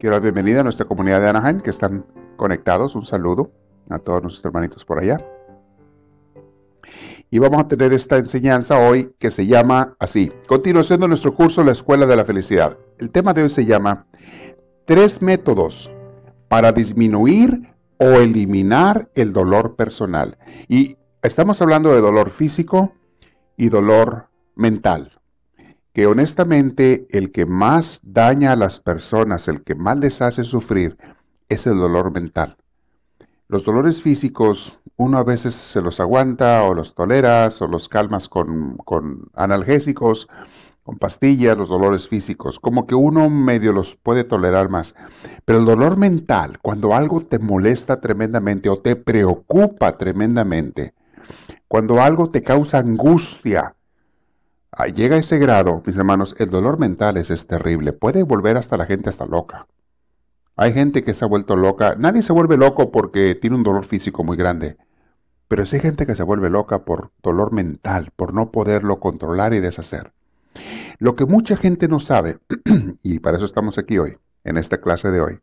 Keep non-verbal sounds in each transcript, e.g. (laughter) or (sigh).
Quiero dar bienvenida a nuestra comunidad de Anaheim que están conectados. Un saludo a todos nuestros hermanitos por allá. Y vamos a tener esta enseñanza hoy que se llama así. Continuación de nuestro curso La Escuela de la Felicidad. El tema de hoy se llama Tres métodos para disminuir o eliminar el dolor personal. Y estamos hablando de dolor físico y dolor mental que honestamente el que más daña a las personas, el que más les hace sufrir, es el dolor mental. Los dolores físicos, uno a veces se los aguanta o los toleras o los calmas con, con analgésicos, con pastillas, los dolores físicos, como que uno medio los puede tolerar más. Pero el dolor mental, cuando algo te molesta tremendamente o te preocupa tremendamente, cuando algo te causa angustia, llega a ese grado, mis hermanos, el dolor mental es, terrible. Puede volver hasta la gente hasta loca. Hay gente que se ha vuelto loca. Nadie se vuelve loco porque tiene un dolor físico muy grande. Pero sí hay gente que se vuelve loca por dolor mental, por no poderlo controlar y deshacer. Lo que mucha gente no sabe, (clears throat) y para eso estamos aquí hoy, en esta clase de hoy,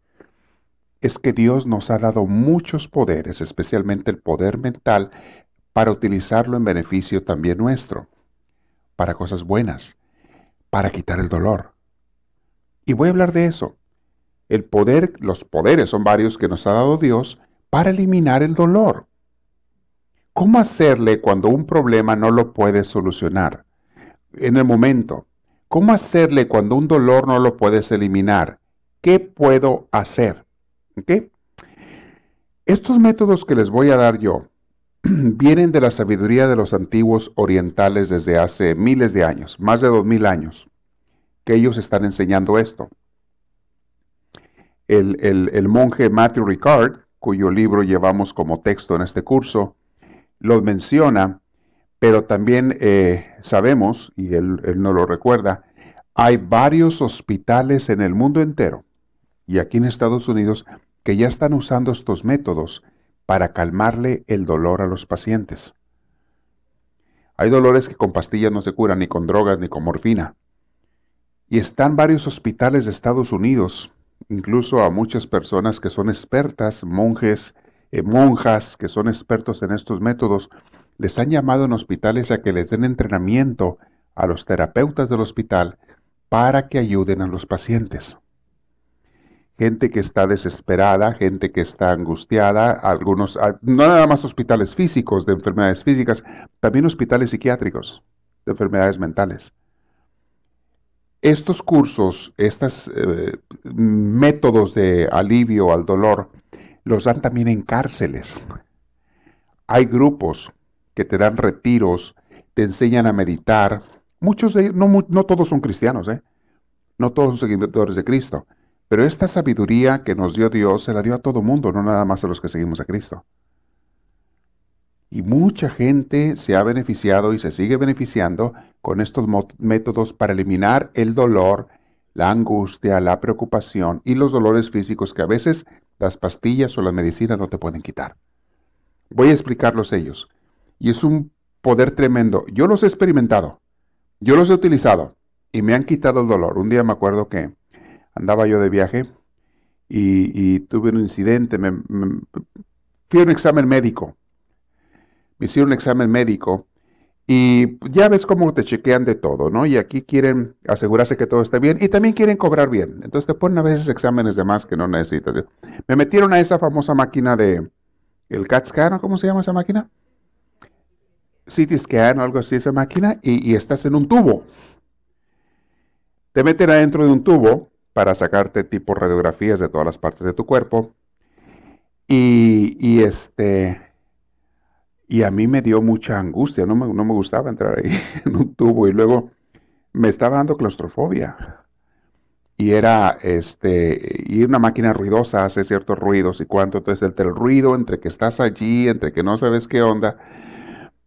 es que Dios nos ha dado muchos poderes, especialmente el poder mental, para utilizarlo en beneficio también nuestro para cosas buenas, para quitar el dolor. Y voy a hablar de eso. El poder, los poderes son varios que nos ha dado Dios para eliminar el dolor. ¿Cómo hacerle cuando un problema no lo puedes solucionar? En el momento. ¿Cómo hacerle cuando un dolor no lo puedes eliminar? ¿Qué puedo hacer? Estos métodos que les voy a dar yo (clears throat) vienen de la sabiduría de los antiguos orientales desde hace miles de años, más de dos mil años, que ellos están enseñando esto. El, monje Matthew Ricard, cuyo libro llevamos como texto en este curso, lo menciona, pero también eh, sabemos, y él, él no lo recuerda, hay varios hospitales en el mundo entero y aquí en Estados Unidos que ya están usando estos métodos para calmarle el dolor a los pacientes. Hay dolores que con pastillas no se curan, ni con drogas, ni con morfina. Y están varios hospitales de Estados Unidos, incluso a muchas personas que son expertas, monjes, eh, monjas que son expertos en estos métodos, les han llamado en hospitales a que les den entrenamiento a los terapeutas del hospital para que ayuden a los pacientes gente que está desesperada, gente que está angustiada, algunos, ah, no nada más hospitales físicos de enfermedades físicas, también hospitales psiquiátricos de enfermedades mentales. Estos cursos, estos eh, métodos de alivio al dolor, los dan también en cárceles. Hay grupos que te dan retiros, te enseñan a meditar. Muchos de ellos, no, no todos son cristianos, ¿eh? no todos son seguidores de Cristo pero esta sabiduría que nos dio Dios se la dio a todo mundo, no nada más a los que seguimos a Cristo. Y mucha gente se ha beneficiado y se sigue beneficiando con estos métodos para eliminar el dolor, la angustia, la preocupación y los dolores físicos que a veces las pastillas o las medicinas no te pueden quitar. Voy a explicarlos ellos. Y es un poder tremendo. Yo los he experimentado, yo los he utilizado y me han quitado el dolor. Un día me acuerdo que andaba yo de viaje y, tuve un incidente, me, fui a un examen médico, me hicieron un examen médico y ya ves cómo te chequean de todo, ¿no? Y aquí quieren asegurarse que todo está bien y también quieren cobrar bien. Entonces te ponen a veces exámenes de más que no necesitas. Me metieron a esa famosa máquina de el CAT scan, ¿cómo se llama esa máquina? CT scan o algo así, esa máquina, y estás en un tubo. Te meten adentro de un tubo para sacarte tipo radiografías de todas las partes de tu cuerpo. Y, este, y a mí me dio mucha angustia, no me, no me gustaba entrar ahí (laughs) en un tubo. Y luego me estaba dando claustrofobia. y era este y una máquina ruidosa hace ciertos ruidos y cuánto. Entonces el ruido entre que estás allí entre que no sabes qué onda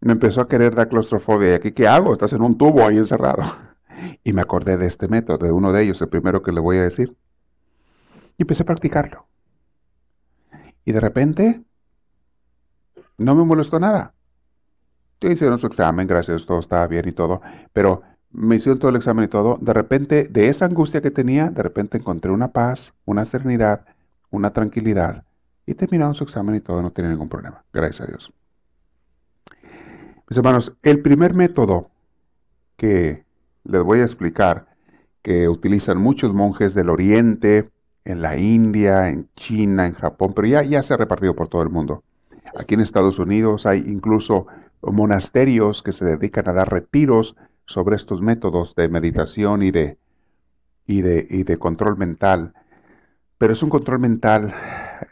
me empezó a querer dar claustrofobia. Y aquí qué hago estás en un tubo ahí encerrado y me acordé de este método de uno de ellos el primero que le voy a decir. Y empecé a practicarlo. Y de repente no me molestó nada. Hicieron su examen gracias todo estaba bien y todo pero me hicieron todo el examen y todo, de repente, de esa angustia que tenía, de repente encontré una paz, una serenidad, una tranquilidad, y terminaron su examen y todo, no tiene ningún problema, gracias a Dios. Mis hermanos, el primer método que les voy a explicar, que utilizan muchos monjes del Oriente, en la India, en China, en Japón, pero ya, se ha repartido por todo el mundo. Aquí en Estados Unidos hay incluso monasterios que se dedican a dar retiros sobre estos métodos de meditación y de, y de, y de control mental. Pero es un control mental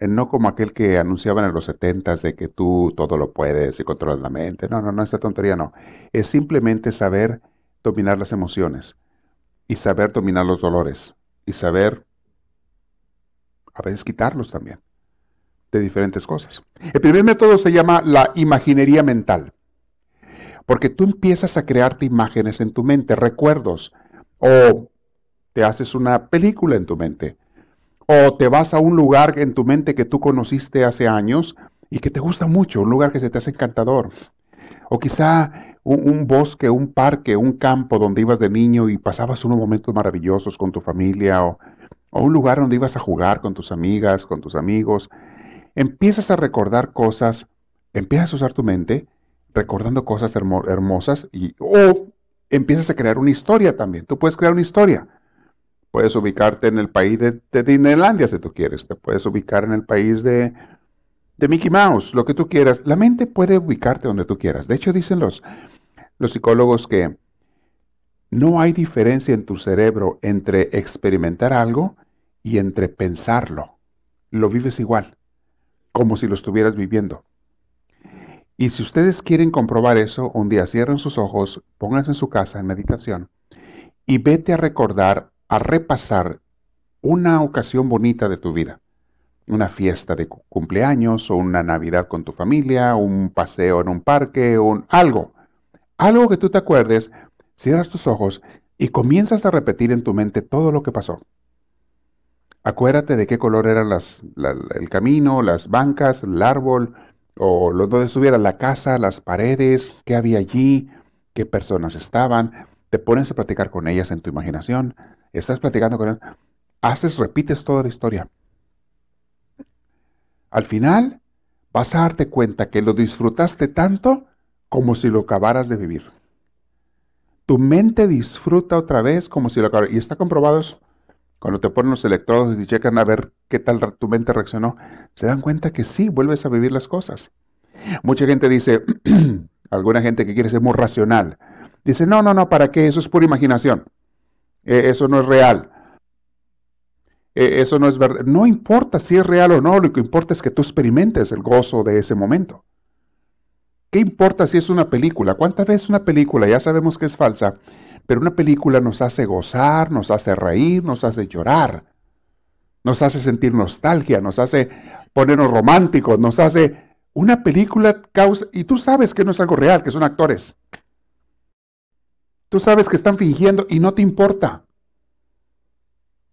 eh, no como aquel que anunciaban en los setentas de que tú todo lo puedes y controlas la mente. No, no, no, esa tontería no. Es simplemente saber dominar las emociones y saber dominar los dolores y saber a veces quitarlos también de diferentes cosas. El primer método se llama la imaginería mental. Porque tú empiezas a crearte imágenes en tu mente, recuerdos, o te haces una película en tu mente, o te vas a un lugar en tu mente que tú conociste hace años y que te gusta mucho, un lugar que se te hace encantador, o quizá un, bosque, un parque, un campo donde ibas de niño y pasabas unos momentos maravillosos con tu familia, o, un lugar donde ibas a jugar con tus amigas, con tus amigos. Empiezas a recordar cosas, empiezas a usar tu mente recordando cosas hermosas y, o empiezas a crear una historia también. Tú puedes crear una historia. Puedes ubicarte en el país de, de Disneylandia si tú quieres. Te puedes ubicar en el país de, de Mickey Mouse, lo que tú quieras. La mente puede ubicarte donde tú quieras. De hecho, dicen los, los psicólogos que no hay diferencia en tu cerebro entre experimentar algo y entre pensarlo. Lo vives igual, como si lo estuvieras viviendo. Y si ustedes quieren comprobar eso, un día cierren sus ojos, pónganse en su casa en meditación y vete a recordar, a repasar una ocasión bonita de tu vida. Una fiesta de cumpleaños o una Navidad con tu familia, un paseo en un parque, un algo. Algo que tú te acuerdes, cierras tus ojos y comienzas a repetir en tu mente todo lo que pasó. Acuérdate de qué color eran las, el camino, las bancas, el árbol, o donde estuviera la casa, las paredes, qué había allí, qué personas estaban, te pones a platicar con ellas en tu imaginación, estás platicando con ellas, haces, repites toda la historia. Al final vas a darte cuenta que lo disfrutaste tanto como si lo acabaras de vivir. Tu mente disfruta otra vez como si lo acabaras. Y está comprobado eso. Cuando te ponen los electrodos y checan a ver qué tal tu mente reaccionó, se dan cuenta que sí, vuelves a vivir las cosas. Mucha gente dice, (clears throat) alguna gente que quiere ser muy racional, dice, no, no, no, ¿para qué? Eso es pura imaginación. E, eso no es real. E, eso no es verdad. No importa si es real o no, lo que importa es que tú experimentes el gozo de ese momento. ¿Qué importa si es una película? ¿Cuántas veces una película, ya sabemos que es falsa, pero una película nos hace gozar, nos hace reír, nos hace llorar, nos hace sentir nostalgia, nos hace ponernos románticos, nos hace... Una película causa... Y tú sabes que no es algo real, que son actores. Tú sabes que están fingiendo y no te importa.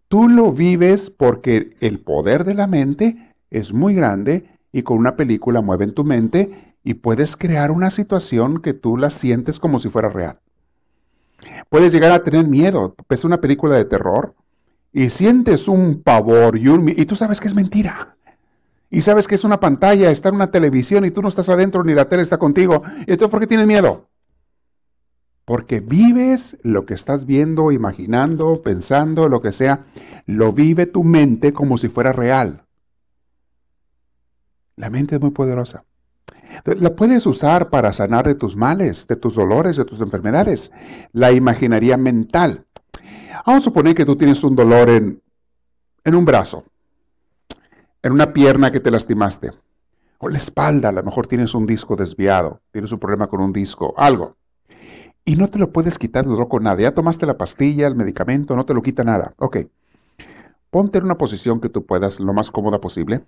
Tú lo vives porque el poder de la mente es muy grande y con una película mueve en tu mente y puedes crear una situación que tú la sientes como si fuera real. Puedes llegar a tener miedo. Ves una película de terror y sientes un pavor y, un, y tú sabes que es mentira. Y sabes que es una pantalla, está en una televisión y tú no estás adentro ni la tele está contigo. ¿Y entonces por qué tienes miedo? Porque vives lo que estás viendo, imaginando, pensando, lo que sea. Lo vive tu mente como si fuera real. La mente es muy poderosa. La puedes usar para sanar de tus males, de tus dolores, de tus enfermedades. La imaginaría mental. Vamos a suponer que tú tienes un dolor en, en un brazo, en una pierna que te lastimaste, o la espalda, a lo mejor tienes un disco desviado, tienes un problema con un disco, algo. Y no te lo puedes quitar el dolor con nada. Ya tomaste la pastilla, el medicamento, no te lo quita nada. Ok. Ponte en una posición que tú puedas, lo más cómoda posible,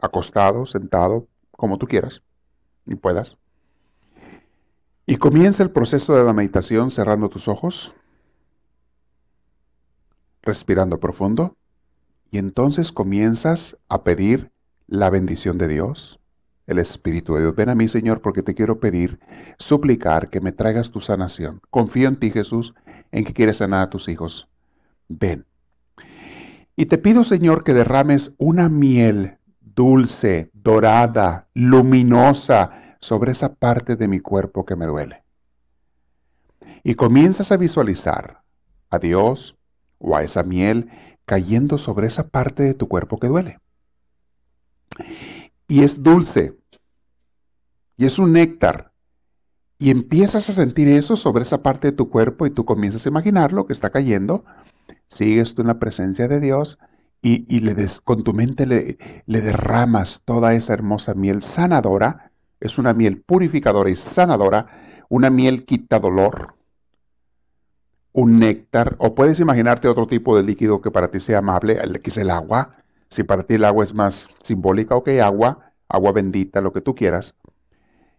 acostado, sentado, como tú quieras y puedas. Y comienza el proceso de la meditación cerrando tus ojos, respirando profundo, y entonces comienzas a pedir la bendición de Dios, el Espíritu de Dios. Ven a mí, Señor, porque te quiero pedir, suplicar que me traigas tu sanación. Confío en ti, Jesús, en que quieres sanar a tus hijos. Ven. Y te pido, Señor, que derrames una miel dulce, dorada, luminosa sobre esa parte de mi cuerpo que me duele. Y comienzas a visualizar a Dios o a esa miel cayendo sobre esa parte de tu cuerpo que duele. Y es dulce. Y es un néctar. Y empiezas a sentir eso sobre esa parte de tu cuerpo y tú comienzas a imaginar lo que está cayendo sigues tú en la presencia de Dios y, le con tu mente le, derramas toda esa hermosa miel sanadora. Es una miel purificadora y sanadora, una miel quita dolor, un néctar, o puedes imaginarte otro tipo de líquido que para ti sea amable, que es el agua. Si para ti el agua es más simbólica, ok, agua, agua bendita, lo que tú quieras.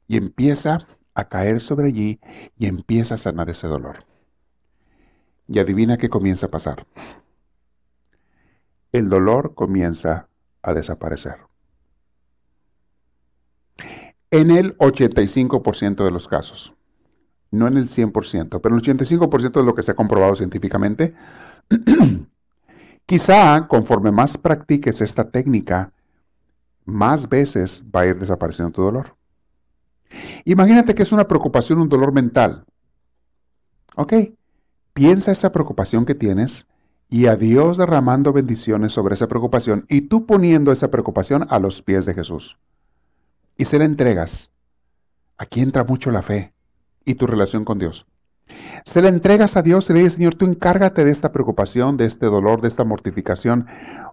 Y empieza a caer sobre allí y empieza a sanar ese dolor. Y adivina qué comienza a pasar. El dolor comienza a desaparecer. En el 85% de los casos. No en el 100%, pero en el 85% es lo que se ha comprobado científicamente. (clears throat) Quizá conforme más practiques esta técnica, más veces va a ir desapareciendo tu dolor. Imagínate que es una preocupación, un dolor mental. ¿Ok? Piensa esa preocupación que tienes y a Dios derramando bendiciones sobre esa preocupación y tú poniendo esa preocupación a los pies de Jesús. Y se la entregas. Aquí entra mucho la fe y tu relación con Dios. Se la entregas a Dios y le dices, Señor, tú encárgate de esta preocupación, de este dolor, de esta mortificación.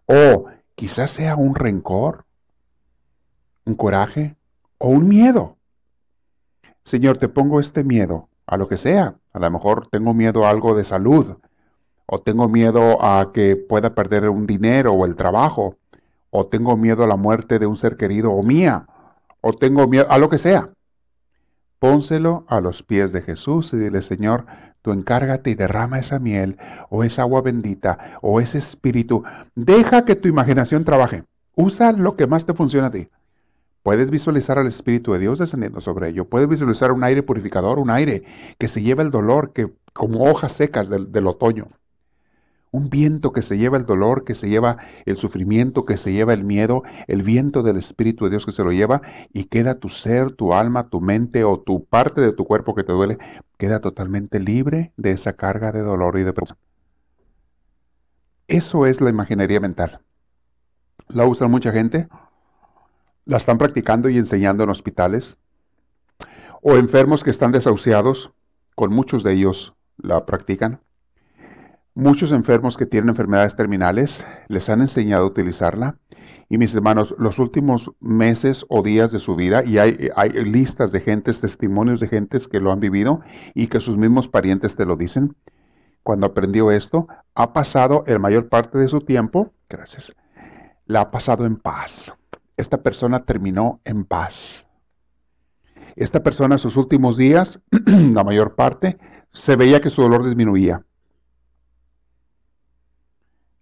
O quizás sea un rencor, un coraje o un miedo. Señor, te pongo este miedo a lo que sea. A lo mejor tengo miedo a algo de salud, o tengo miedo a que pueda perder un dinero o el trabajo, o tengo miedo a la muerte de un ser querido o mía, o tengo miedo a lo que sea. Pónselo a los pies de Jesús y dile, Señor, tú encárgate y derrama esa miel, o esa agua bendita, o ese espíritu. Deja que tu imaginación trabaje. Usa lo que más te funciona a ti. Puedes visualizar al Espíritu de Dios descendiendo sobre ello. Puedes visualizar un aire purificador, un aire que se lleva el dolor, que como hojas secas del, del otoño. Un viento que se lleva el dolor, que se lleva el sufrimiento, que se lleva el miedo, el viento del Espíritu de Dios que se lo lleva y queda tu ser, tu alma, tu mente o tu parte de tu cuerpo que te duele, queda totalmente libre de esa carga de dolor y de depresión. Eso es la imaginería mental. ¿La usa mucha gente? la están practicando y enseñando en hospitales, o enfermos que están desahuciados, con muchos de ellos la practican. Muchos enfermos que tienen enfermedades terminales les han enseñado a utilizarla. Y mis hermanos, los últimos meses o días de su vida, y hay, listas de gentes, testimonios de gentes que lo han vivido y que sus mismos parientes te lo dicen, cuando aprendió esto, ha pasado el mayor parte de su tiempo, gracias, la ha pasado en paz esta persona terminó en paz. Esta persona, en sus últimos días, (clears throat) la mayor parte, se veía que su dolor disminuía.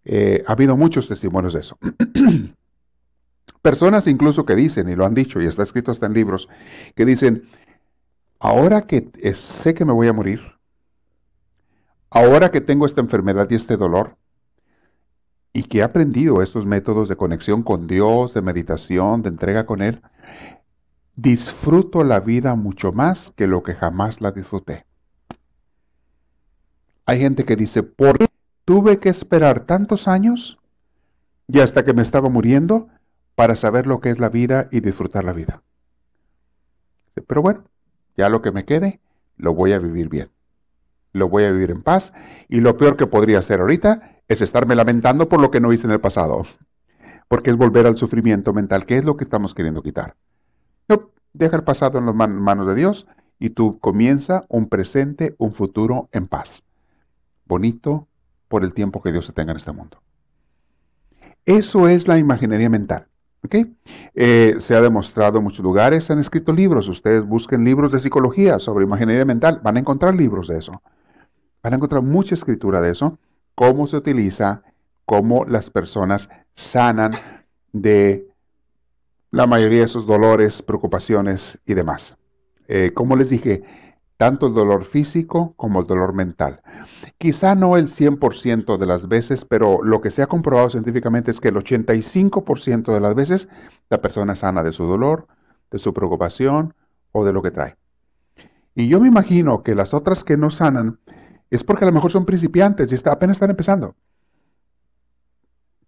Eh, ha habido muchos testimonios de eso. (clears throat) Personas incluso que dicen, y lo han dicho, y está escrito hasta en libros, que dicen, ahora que sé que me voy a morir, ahora que tengo esta enfermedad y este dolor, y que he aprendido estos métodos de conexión con Dios, de meditación, de entrega con Él, disfruto la vida mucho más que lo que jamás la disfruté. Hay gente que dice, ¿por qué tuve que esperar tantos años y hasta que me estaba muriendo para saber lo que es la vida y disfrutar la vida? Pero bueno, ya lo que me quede, lo voy a vivir bien. Lo voy a vivir en paz y lo peor que podría hacer ahorita es estarme lamentando por lo que no hice en el pasado, porque es volver al sufrimiento mental, que es lo que estamos queriendo quitar. No, deja el pasado en las manos de Dios y tú comienza un presente, un futuro en paz. Bonito por el tiempo que Dios te tenga en este mundo. Eso es la imaginería mental. Eh, se ha demostrado en muchos lugares, se han escrito libros. Ustedes busquen libros de psicología sobre imaginería mental, van a encontrar libros de eso. Van a encontrar mucha escritura de eso, cómo se utiliza, cómo las personas sanan de la mayoría de sus dolores, preocupaciones y demás. Eh, como les dije, tanto el dolor físico como el dolor mental. Quizá no el 100% de las veces, pero lo que se ha comprobado científicamente es que el 85% de las veces la persona sana de su dolor, de su preocupación o de lo que trae. Y yo me imagino que las otras que no sanan es porque a lo mejor son principiantes y apenas están empezando.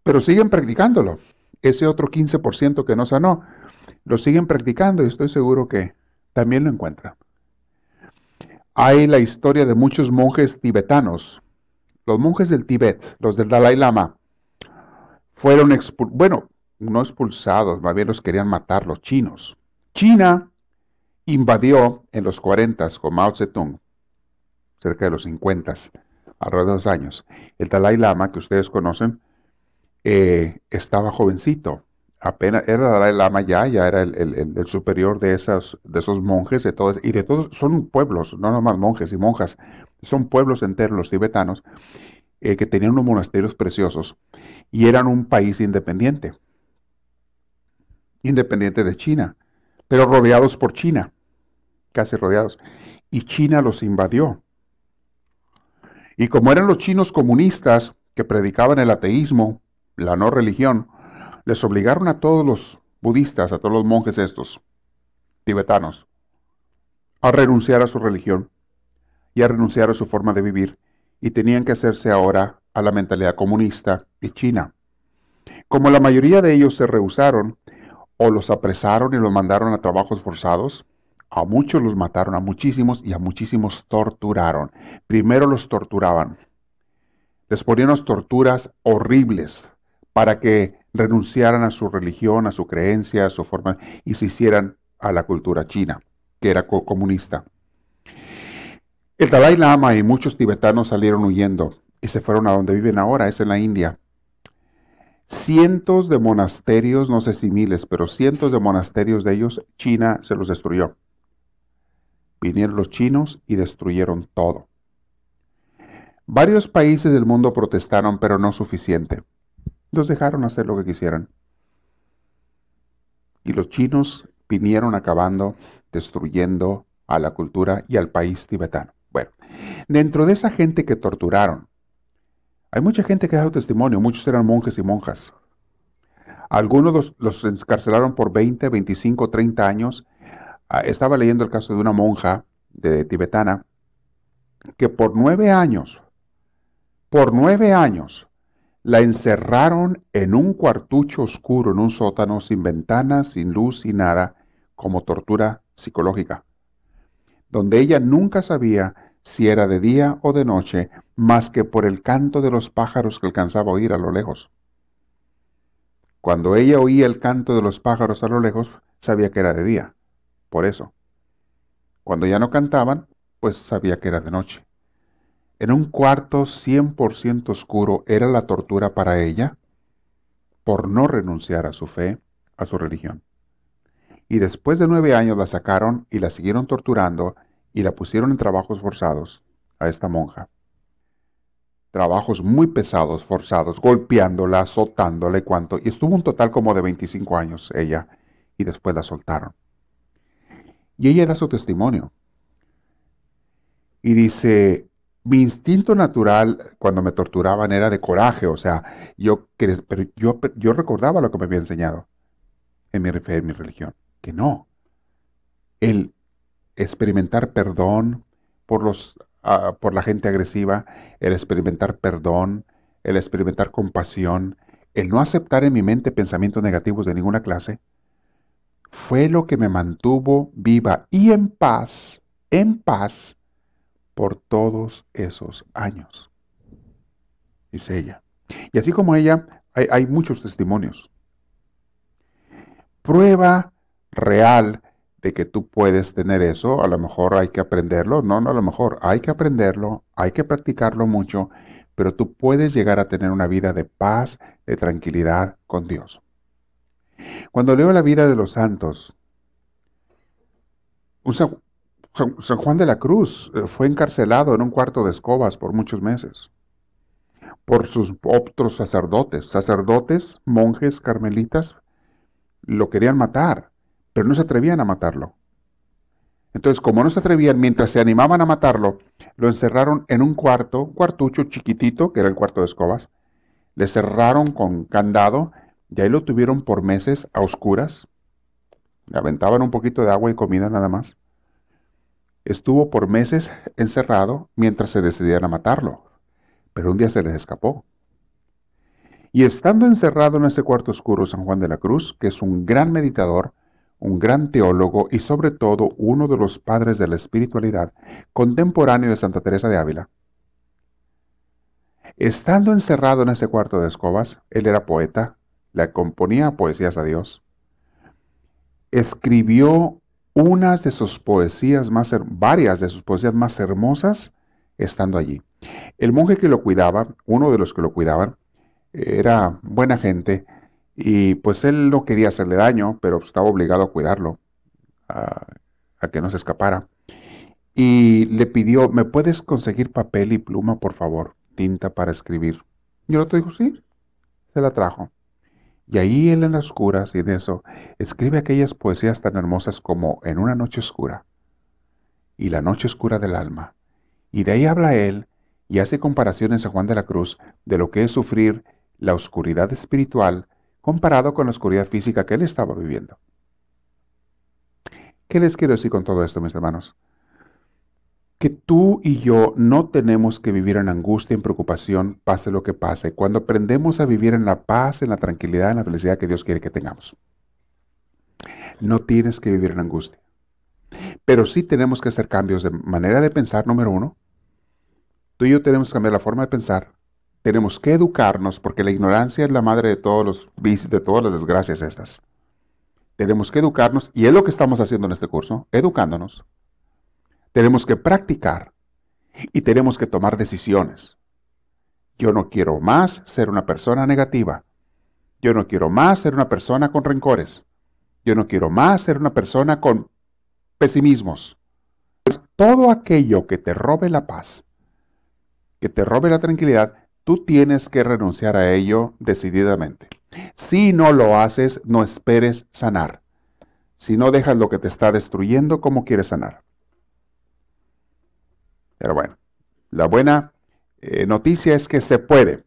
Pero siguen practicándolo. Ese otro 15% que no sanó, lo siguen practicando y estoy seguro que también lo encuentran. Hay la historia de muchos monjes tibetanos. Los monjes del Tíbet, los del Dalai Lama, fueron expulsados, bueno, no expulsados, más bien los querían matar los chinos. China invadió en los 40 con Mao Zedong, cerca de los 50, alrededor de dos años. El Dalai Lama, que ustedes conocen, eh, estaba jovencito, apenas era Dalai Lama ya, ya era el, superior de, esas, de esos monjes, de todos, y de todos, son pueblos, no nomás monjes y monjas, son pueblos enteros los tibetanos, eh, que tenían unos monasterios preciosos, y eran un país independiente, independiente de China, pero rodeados por China, casi rodeados, y China los invadió. Y como eran los chinos comunistas que predicaban el ateísmo, la no religión, les obligaron a todos los budistas, a todos los monjes estos, tibetanos, a renunciar a su religión y a renunciar a su forma de vivir, y tenían que hacerse ahora a la mentalidad comunista y china. Como la mayoría de ellos se rehusaron, o los apresaron y los mandaron a trabajos forzados, a muchos los mataron, a muchísimos y a muchísimos torturaron. Primero los torturaban. Les ponían torturas horribles para que renunciaran a su religión, a su creencia, a su forma, y se hicieran a la cultura china, que era comunista. El Dalai Lama y muchos tibetanos salieron huyendo y se fueron a donde viven ahora, es en la India. Cientos de monasterios, no sé si miles, pero cientos de monasterios de ellos, China se los destruyó. Vinieron los chinos y destruyeron todo. Varios países del mundo protestaron, pero no suficiente. Los dejaron hacer lo que quisieran. Y los chinos vinieron acabando, destruyendo a la cultura y al país tibetano. Bueno, dentro de esa gente que torturaron, hay mucha gente que ha dado testimonio, muchos eran monjes y monjas. Algunos los, encarcelaron por 20, 25, 30 años. Ah, estaba leyendo el caso de una monja de tibetana que por nueve años, por nueve años, la encerraron en un cuartucho oscuro, en un sótano, sin ventanas, sin luz, sin nada, como tortura psicológica, donde ella nunca sabía si era de día o de noche, más que por el canto de los pájaros que alcanzaba a oír a lo lejos. Cuando ella oía el canto de los pájaros a lo lejos, sabía que era de día, por eso. Cuando ya no cantaban, pues sabía que era de noche en un cuarto 100% oscuro era la tortura para ella por no renunciar a su fe, a su religión. Y después de nueve años la sacaron y la siguieron torturando y la pusieron en trabajos forzados a esta monja. Trabajos muy pesados, forzados, golpeándola, azotándola y cuanto. Y estuvo un total como de 25 años ella y después la soltaron. Y ella da su testimonio. Y dice, mi instinto natural cuando me torturaban era de coraje, o sea, yo, pero yo, yo recordaba lo que me había enseñado en mi, en mi religión, que no. El experimentar perdón por, los, ah, por la gente agresiva, el experimentar perdón, el experimentar compasión, el no aceptar en mi mente pensamientos negativos de ninguna clase, fue lo que me mantuvo viva y en paz, en paz, por todos esos años. Dice ella. Y así como ella, hay, muchos testimonios. Prueba real de que tú puedes tener eso, a lo mejor hay que aprenderlo, no, no, a lo mejor hay que aprenderlo, hay que practicarlo mucho, pero tú puedes llegar a tener una vida de paz, de tranquilidad con Dios. Cuando leo la vida de los santos, San, Juan de la Cruz eh, fue encarcelado en un cuarto de escobas por muchos meses por sus otros sacerdotes, sacerdotes, monjes, carmelitas, lo querían matar, pero no se atrevían a matarlo. Entonces, como no se atrevían, mientras se animaban a matarlo, lo encerraron en un cuarto, un cuartucho chiquitito, que era el cuarto de escobas, le cerraron con candado y ahí lo tuvieron por meses a oscuras, le aventaban un poquito de agua y comida nada más. Estuvo por meses encerrado mientras se decidían a matarlo, pero un día se les escapó. Y estando encerrado en ese cuarto oscuro San Juan de la Cruz, que es un gran meditador, un gran teólogo y sobre todo uno de los padres de la espiritualidad, contemporáneo de Santa Teresa de Ávila, estando encerrado en ese cuarto de escobas, él era poeta, le componía poesías a Dios, escribió unas de sus poesías más, varias de sus poesías más hermosas estando allí. El monje que lo cuidaba, uno de los que lo cuidaban, era buena gente y pues él no quería hacerle daño, pero estaba obligado a cuidarlo, a, que no se escapara. Y le pidió, ¿me puedes conseguir papel y pluma, por favor? Tinta para escribir. Y el otro dijo, sí, se la trajo. Y ahí él en las oscuras y en eso escribe aquellas poesías tan hermosas como En una noche oscura y La noche oscura del alma. Y de ahí habla él y hace comparaciones a Juan de la Cruz de lo que es sufrir la oscuridad espiritual comparado con la oscuridad física que él estaba viviendo. ¿Qué les quiero decir con todo esto, mis hermanos? Que tú y yo no tenemos que vivir en angustia, en preocupación, pase lo que pase, cuando aprendemos a vivir en la paz, en la tranquilidad, en la felicidad que Dios quiere que tengamos. No tienes que vivir en angustia. Pero sí tenemos que hacer cambios de manera de pensar, número uno. Tú y yo tenemos que cambiar la forma de pensar. Tenemos que educarnos, porque la ignorancia es la madre de todos los de todas las desgracias estas. Tenemos que educarnos, y es lo que estamos haciendo en este curso, educándonos tenemos que practicar y tenemos que tomar decisiones. Yo no quiero más ser una persona negativa. Yo no quiero más ser una persona con rencores. Yo no quiero más ser una persona con pesimismos. Todo aquello que te robe la paz, que te robe la tranquilidad, tú tienes que renunciar a ello decididamente. Si no lo haces, no esperes sanar. Si no dejas lo que te está destruyendo, ¿cómo quieres sanar? Pero bueno, la buena eh, noticia es que se puede.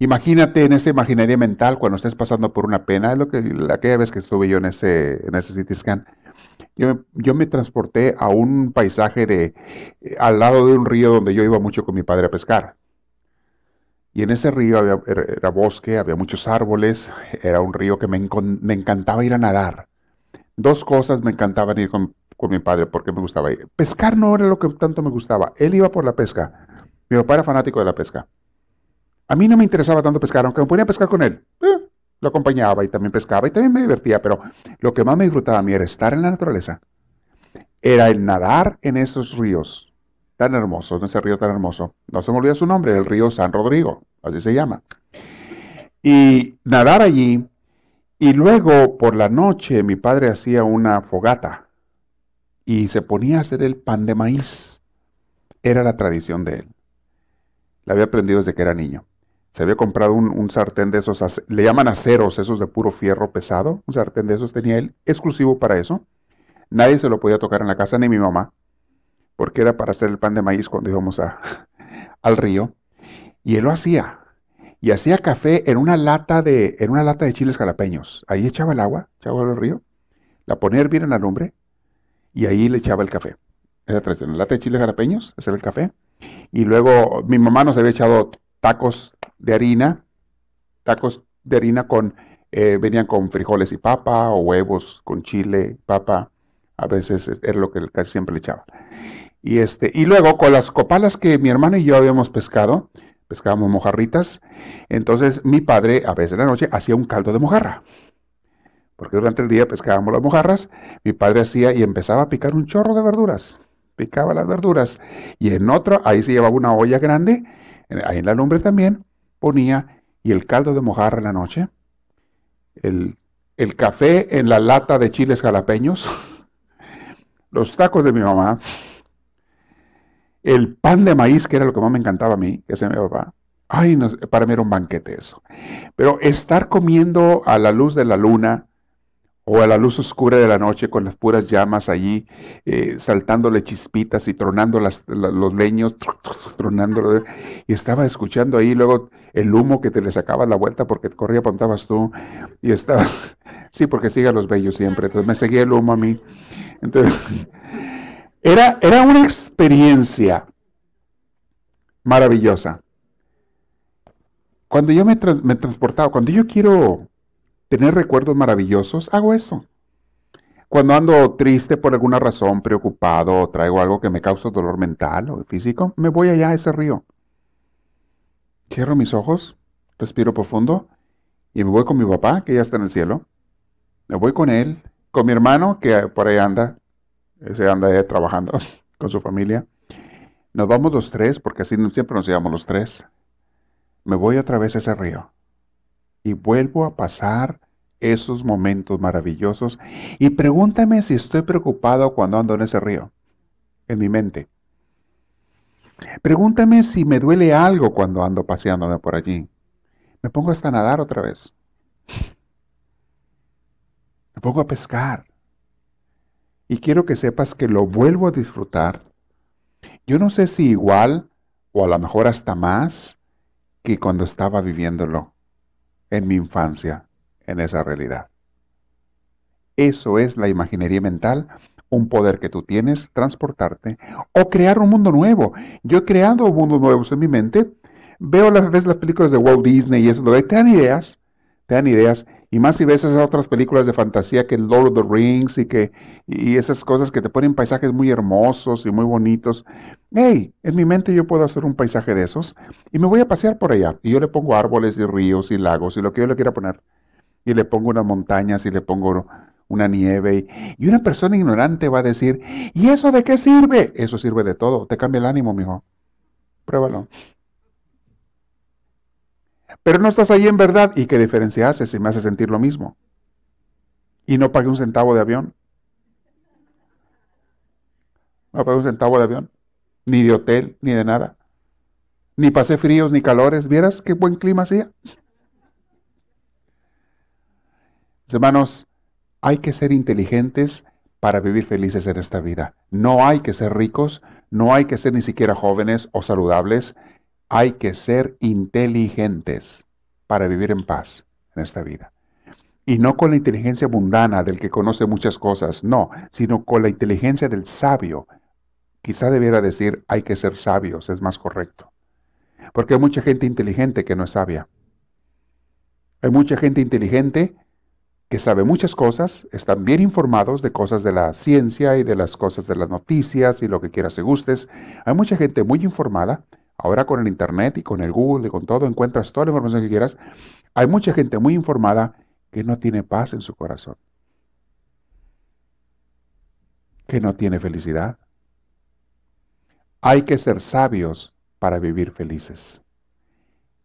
Imagínate en esa imaginaria mental cuando estés pasando por una pena, es lo que aquella vez que estuve yo en ese, en ese CT scan, yo, me transporté a un paisaje de eh, al lado de un río donde yo iba mucho con mi padre a pescar. Y en ese río había, era, bosque, había muchos árboles, era un río que me, me encantaba ir a nadar. Dos cosas me encantaban ir con, con mi padre porque me gustaba ir. Pescar no era lo que tanto me gustaba. Él iba por la pesca. Mi papá era fanático de la pesca. A mí no me interesaba tanto pescar, aunque me ponía a pescar con él. Eh, lo acompañaba y también pescaba y también me divertía, pero lo que más me disfrutaba a mí era estar en la naturaleza. Era el nadar en esos ríos tan hermosos, en ese río tan hermoso. No se me olvida su nombre, el río San Rodrigo, así se llama. Y nadar allí, y luego por la noche mi padre hacía una fogata y se ponía a hacer el pan de maíz. Era la tradición de él. La había aprendido desde que era niño. Se había comprado un, sartén de esos, le llaman aceros, esos de puro fierro pesado. Un sartén de esos tenía él, exclusivo para eso. Nadie se lo podía tocar en la casa, ni mi mamá, porque era para hacer el pan de maíz cuando íbamos a, (laughs) al río. Y él lo hacía. Y hacía café en una lata de, en una lata de chiles jalapeños. Ahí echaba el agua, echaba el río, la ponía a hervir en la lumbre y ahí le echaba el café. Esa tradición, lata de chile jalapeños, ese era el café. Y luego mi mamá nos había echado tacos de harina, tacos de harina con, eh, venían con frijoles y papa, o huevos con chile, papa, a veces era lo que casi siempre le echaba. Y, este, y luego con las copalas que mi hermano y yo habíamos pescado, pescábamos mojarritas, entonces mi padre a veces en la noche hacía un caldo de mojarra porque durante el día pescábamos las mojarras, mi padre hacía y empezaba a picar un chorro de verduras, picaba las verduras, y en otro, ahí se llevaba una olla grande, ahí en la lumbre también, ponía, y el caldo de mojarra en la noche, el, el café en la lata de chiles jalapeños, (laughs) los tacos de mi mamá, el pan de maíz, que era lo que más me encantaba a mí, que se mi papá. Ay, para mí era un banquete eso. Pero estar comiendo a la luz de la luna o a la luz oscura de la noche con las puras llamas allí, eh, saltándole chispitas y tronando las, los leños, tronando, y estaba escuchando ahí luego el humo que te le sacaba la vuelta porque corría, apuntabas tú, y estaba, (laughs) sí, porque sigue a los bellos siempre, entonces me seguía el humo a mí. Entonces, (laughs) era, era una experiencia maravillosa. Cuando yo me, me transportaba, cuando yo quiero tener recuerdos maravillosos, hago eso. Cuando ando triste por alguna razón, preocupado, o traigo algo que me causa dolor mental o físico, me voy allá a ese río. Cierro mis ojos, respiro profundo y me voy con mi papá, que ya está en el cielo. Me voy con él, con mi hermano, que por ahí anda, ese anda trabajando (laughs) con su familia. Nos vamos los tres, porque así siempre nos llevamos los tres. Me voy otra vez a ese río y vuelvo a pasar esos momentos maravillosos y pregúntame si estoy preocupado cuando ando en ese río, en mi mente. Pregúntame si me duele algo cuando ando paseándome por allí. Me pongo hasta a nadar otra vez. Me pongo a pescar. Y quiero que sepas que lo vuelvo a disfrutar. Yo no sé si igual o a lo mejor hasta más que cuando estaba viviéndolo en mi infancia, en esa realidad. Eso es la imaginería mental, un poder que tú tienes, transportarte o crear un mundo nuevo. Yo he creado mundos nuevos en mi mente, veo las veces las películas de Walt Disney y eso, te dan ideas, te dan ideas, y más si ves esas otras películas de fantasía que Lord of the Rings y que y esas cosas que te ponen paisajes muy hermosos y muy bonitos hey, en mi mente yo puedo hacer un paisaje de esos y me voy a pasear por allá. Y yo le pongo árboles y ríos y lagos y lo que yo le quiera poner. Y le pongo unas montañas y le pongo una nieve. Y, una persona ignorante va a decir, ¿y eso de qué sirve? Eso sirve de todo. Te cambia el ánimo, mijo. Pruébalo. Pero no estás ahí en verdad. ¿Y qué diferencia hace si me hace sentir lo mismo? Y no pague un centavo de avión. No pague un centavo de avión ni de hotel, ni de nada. Ni pasé fríos ni calores. ¿Vieras qué buen clima hacía? Hermanos, hay que ser inteligentes para vivir felices en esta vida. No hay que ser ricos, no hay que ser ni siquiera jóvenes o saludables. Hay que ser inteligentes para vivir en paz en esta vida. Y no con la inteligencia mundana del que conoce muchas cosas, no, sino con la inteligencia del sabio, Quizá debiera decir hay que ser sabios, es más correcto. Porque hay mucha gente inteligente que no es sabia. Hay mucha gente inteligente que sabe muchas cosas, están bien informados de cosas de la ciencia y de las cosas de las noticias y lo que quieras se gustes. Hay mucha gente muy informada. Ahora con el Internet y con el Google y con todo encuentras toda la información que quieras. Hay mucha gente muy informada que no tiene paz en su corazón. Que no tiene felicidad. Hay que ser sabios para vivir felices.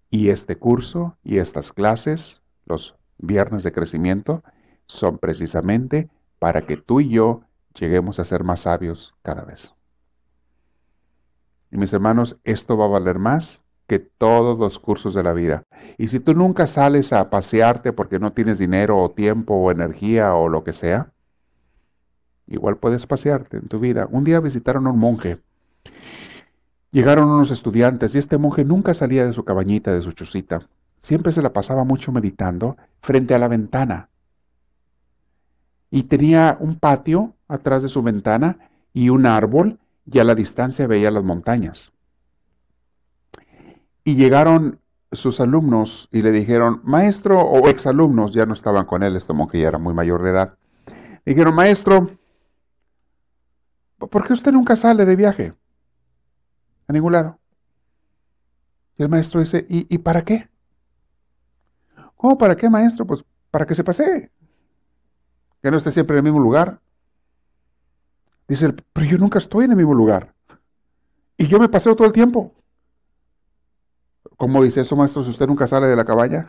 Y este curso y estas clases, los viernes de crecimiento, son precisamente para que tú y yo lleguemos a ser más sabios cada vez. Y mis hermanos, esto va a valer más que todos los cursos de la vida. Y si tú nunca sales a pasearte porque no tienes dinero o tiempo o energía o lo que sea, igual puedes pasearte en tu vida. Un día visitaron a un monje Llegaron unos estudiantes y este monje nunca salía de su cabañita, de su chocita. Siempre se la pasaba mucho meditando frente a la ventana. Y tenía un patio atrás de su ventana y un árbol y a la distancia veía las montañas. Y llegaron sus alumnos y le dijeron, maestro, o exalumnos, ya no estaban con él, este monje ya era muy mayor de edad. dijeron, maestro, ¿por qué usted nunca sale de viaje? a ningún lado. Y el maestro dice, ¿y, para qué? ¿Cómo para qué, maestro? Pues para que se pase. Que no esté siempre en el mismo lugar. Dice, pero yo nunca estoy en el mismo lugar. Y yo me paseo todo el tiempo. ¿Cómo dice eso, maestro, si usted nunca sale de la cabaña?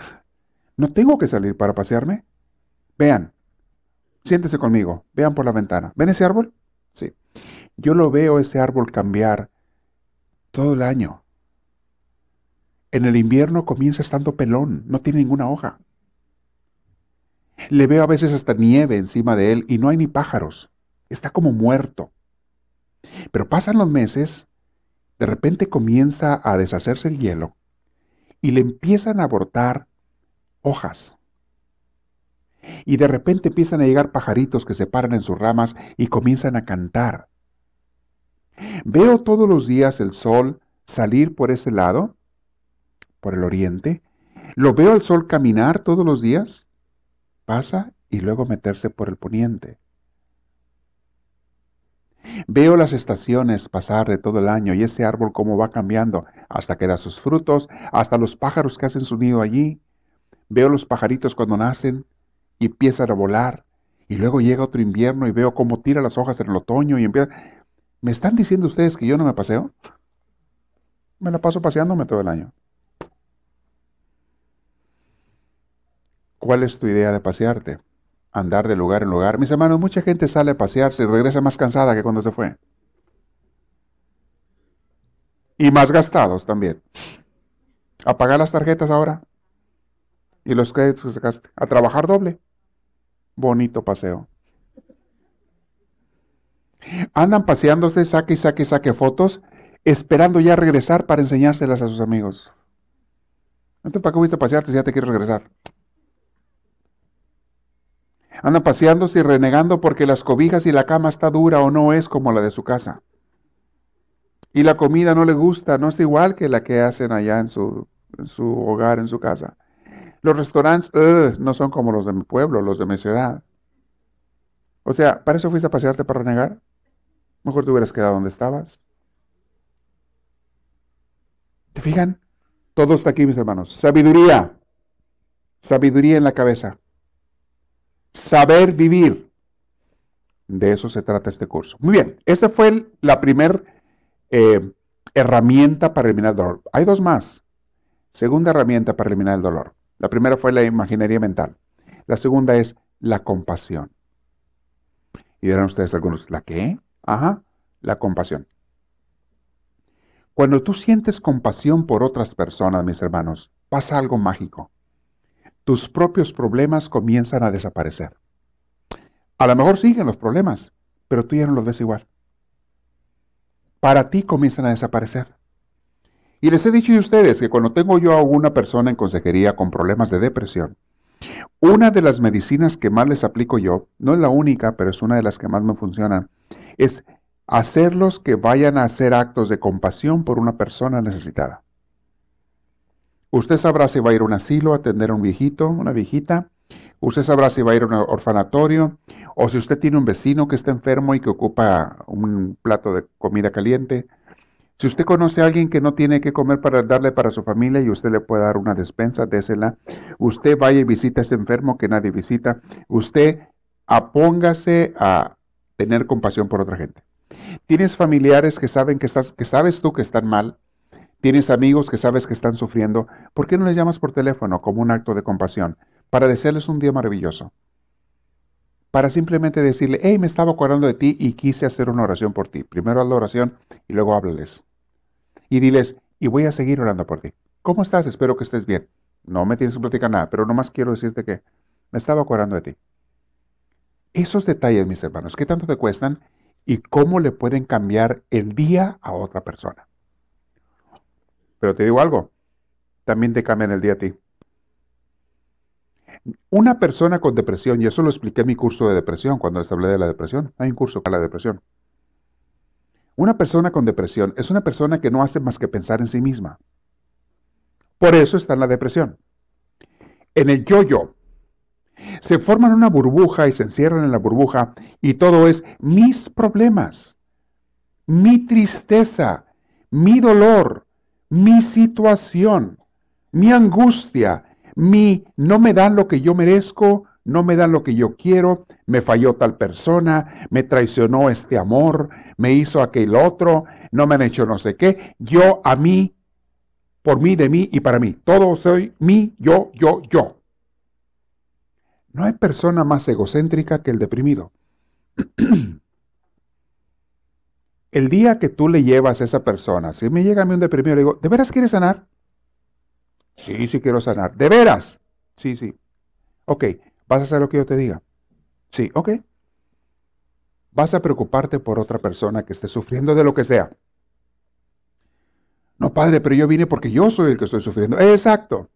No tengo que salir para pasearme. Vean, siéntese conmigo, vean por la ventana. ¿Ven ese árbol? Sí. Yo lo veo ese árbol cambiar todo el año. En el invierno comienza estando pelón, no tiene ninguna hoja. Le veo a veces hasta nieve encima de él y no hay ni pájaros. Está como muerto. Pero pasan los meses, de repente comienza a deshacerse el hielo y le empiezan a brotar hojas. Y de repente empiezan a llegar pajaritos que se paran en sus ramas y comienzan a cantar. Veo todos los días el sol salir por ese lado, por el oriente. Lo veo el sol caminar todos los días. Pasa y luego meterse por el poniente. Veo las estaciones pasar de todo el año y ese árbol cómo va cambiando hasta que da sus frutos, hasta los pájaros que hacen su nido allí. Veo los pajaritos cuando nacen y empiezan a volar. Y luego llega otro invierno y veo cómo tira las hojas en el otoño y empieza... ¿Me están diciendo ustedes que yo no me paseo? Me la paso paseándome todo el año. ¿Cuál es tu idea de pasearte? Andar de lugar en lugar. Mis hermanos, mucha gente sale a pasearse y regresa más cansada que cuando se fue. Y más gastados también. A pagar las tarjetas ahora. Y los créditos sacaste. A trabajar doble. Bonito paseo. Andan paseándose, saque y saque, saque fotos, esperando ya regresar para enseñárselas a sus amigos. Entonces, ¿para qué fuiste a pasearte si ya te quieres regresar? Andan paseándose y renegando porque las cobijas y la cama está dura o no es como la de su casa. Y la comida no le gusta, no es igual que la que hacen allá en su, su hogar, en su casa. Los restaurantes no son como los de mi pueblo, los de mi ciudad. O sea, ¿para eso fuiste a pasearte para renegar? Mejor te hubieras quedado donde estabas. ¿Te fijan? Todo está aquí, mis hermanos. Sabiduría. Sabiduría en la cabeza. Saber vivir. De eso se trata este curso. Muy bien, esa fue la primera eh, herramienta para eliminar el dolor. Hay dos más. Segunda herramienta para eliminar el dolor. La primera fue la imaginería mental. La segunda es la compasión. Y dirán ustedes algunos, ¿la qué? Ajá, la compasión. Cuando tú sientes compasión por otras personas, mis hermanos, pasa algo mágico tus propios problemas comienzan a desaparecer. A lo mejor siguen los problemas, pero tú ya no los ves igual. Para ti comienzan a desaparecer. Y les he dicho a ustedes que cuando tengo yo a una persona en consejería con problemas de depresión, una de las medicinas que más les aplico yo, no es la única, pero es una de las que más me funcionan, es hacerlos que vayan a hacer actos de compasión por una persona necesitada. Usted sabrá si va a ir a un asilo a atender a un viejito, una viejita. Usted sabrá si va a ir a un orfanatorio o si usted tiene un vecino que está enfermo y que ocupa un plato de comida caliente. Si usted conoce a alguien que no tiene que comer para darle para su familia y usted le puede dar una despensa, désela. Usted vaya y visita a ese enfermo que nadie visita. Usted apóngase a tener compasión por otra gente. Tienes familiares que saben que estás, que sabes tú que están mal, Tienes amigos que sabes que están sufriendo. ¿Por qué no les llamas por teléfono como un acto de compasión? Para desearles un día maravilloso. Para simplemente decirle, hey, me estaba acordando de ti y quise hacer una oración por ti. Primero haz la oración y luego háblales. Y diles, y voy a seguir orando por ti. ¿Cómo estás? Espero que estés bien. No me tienes que platicar nada, pero nomás quiero decirte que me estaba acordando de ti. Esos detalles, mis hermanos, ¿qué tanto te cuestan y cómo le pueden cambiar el día a otra persona? Pero te digo algo, también te cambian el día a ti. Una persona con depresión, y eso lo expliqué en mi curso de depresión, cuando les hablé de la depresión, hay un curso para la depresión. Una persona con depresión es una persona que no hace más que pensar en sí misma. Por eso está en la depresión. En el yo-yo. Se forman una burbuja y se encierran en la burbuja y todo es mis problemas, mi tristeza, mi dolor, mi situación, mi angustia, mi no me dan lo que yo merezco, no me dan lo que yo quiero, me falló tal persona, me traicionó este amor, me hizo aquel otro, no me han hecho no sé qué. Yo a mí, por mí, de mí y para mí. Todo soy mí, yo, yo, yo. No hay persona más egocéntrica que el deprimido. (clears throat) el día que tú le llevas a esa persona, si me llega a mí un deprimido, le digo, ¿de veras quieres sanar? Sí, sí quiero sanar. ¿De veras? Sí, sí. Ok, ¿vas a hacer lo que yo te diga? Sí, ok. Vas a preocuparte por otra persona que esté sufriendo de lo que sea. No, padre, pero yo vine porque yo soy el que estoy sufriendo. Exacto.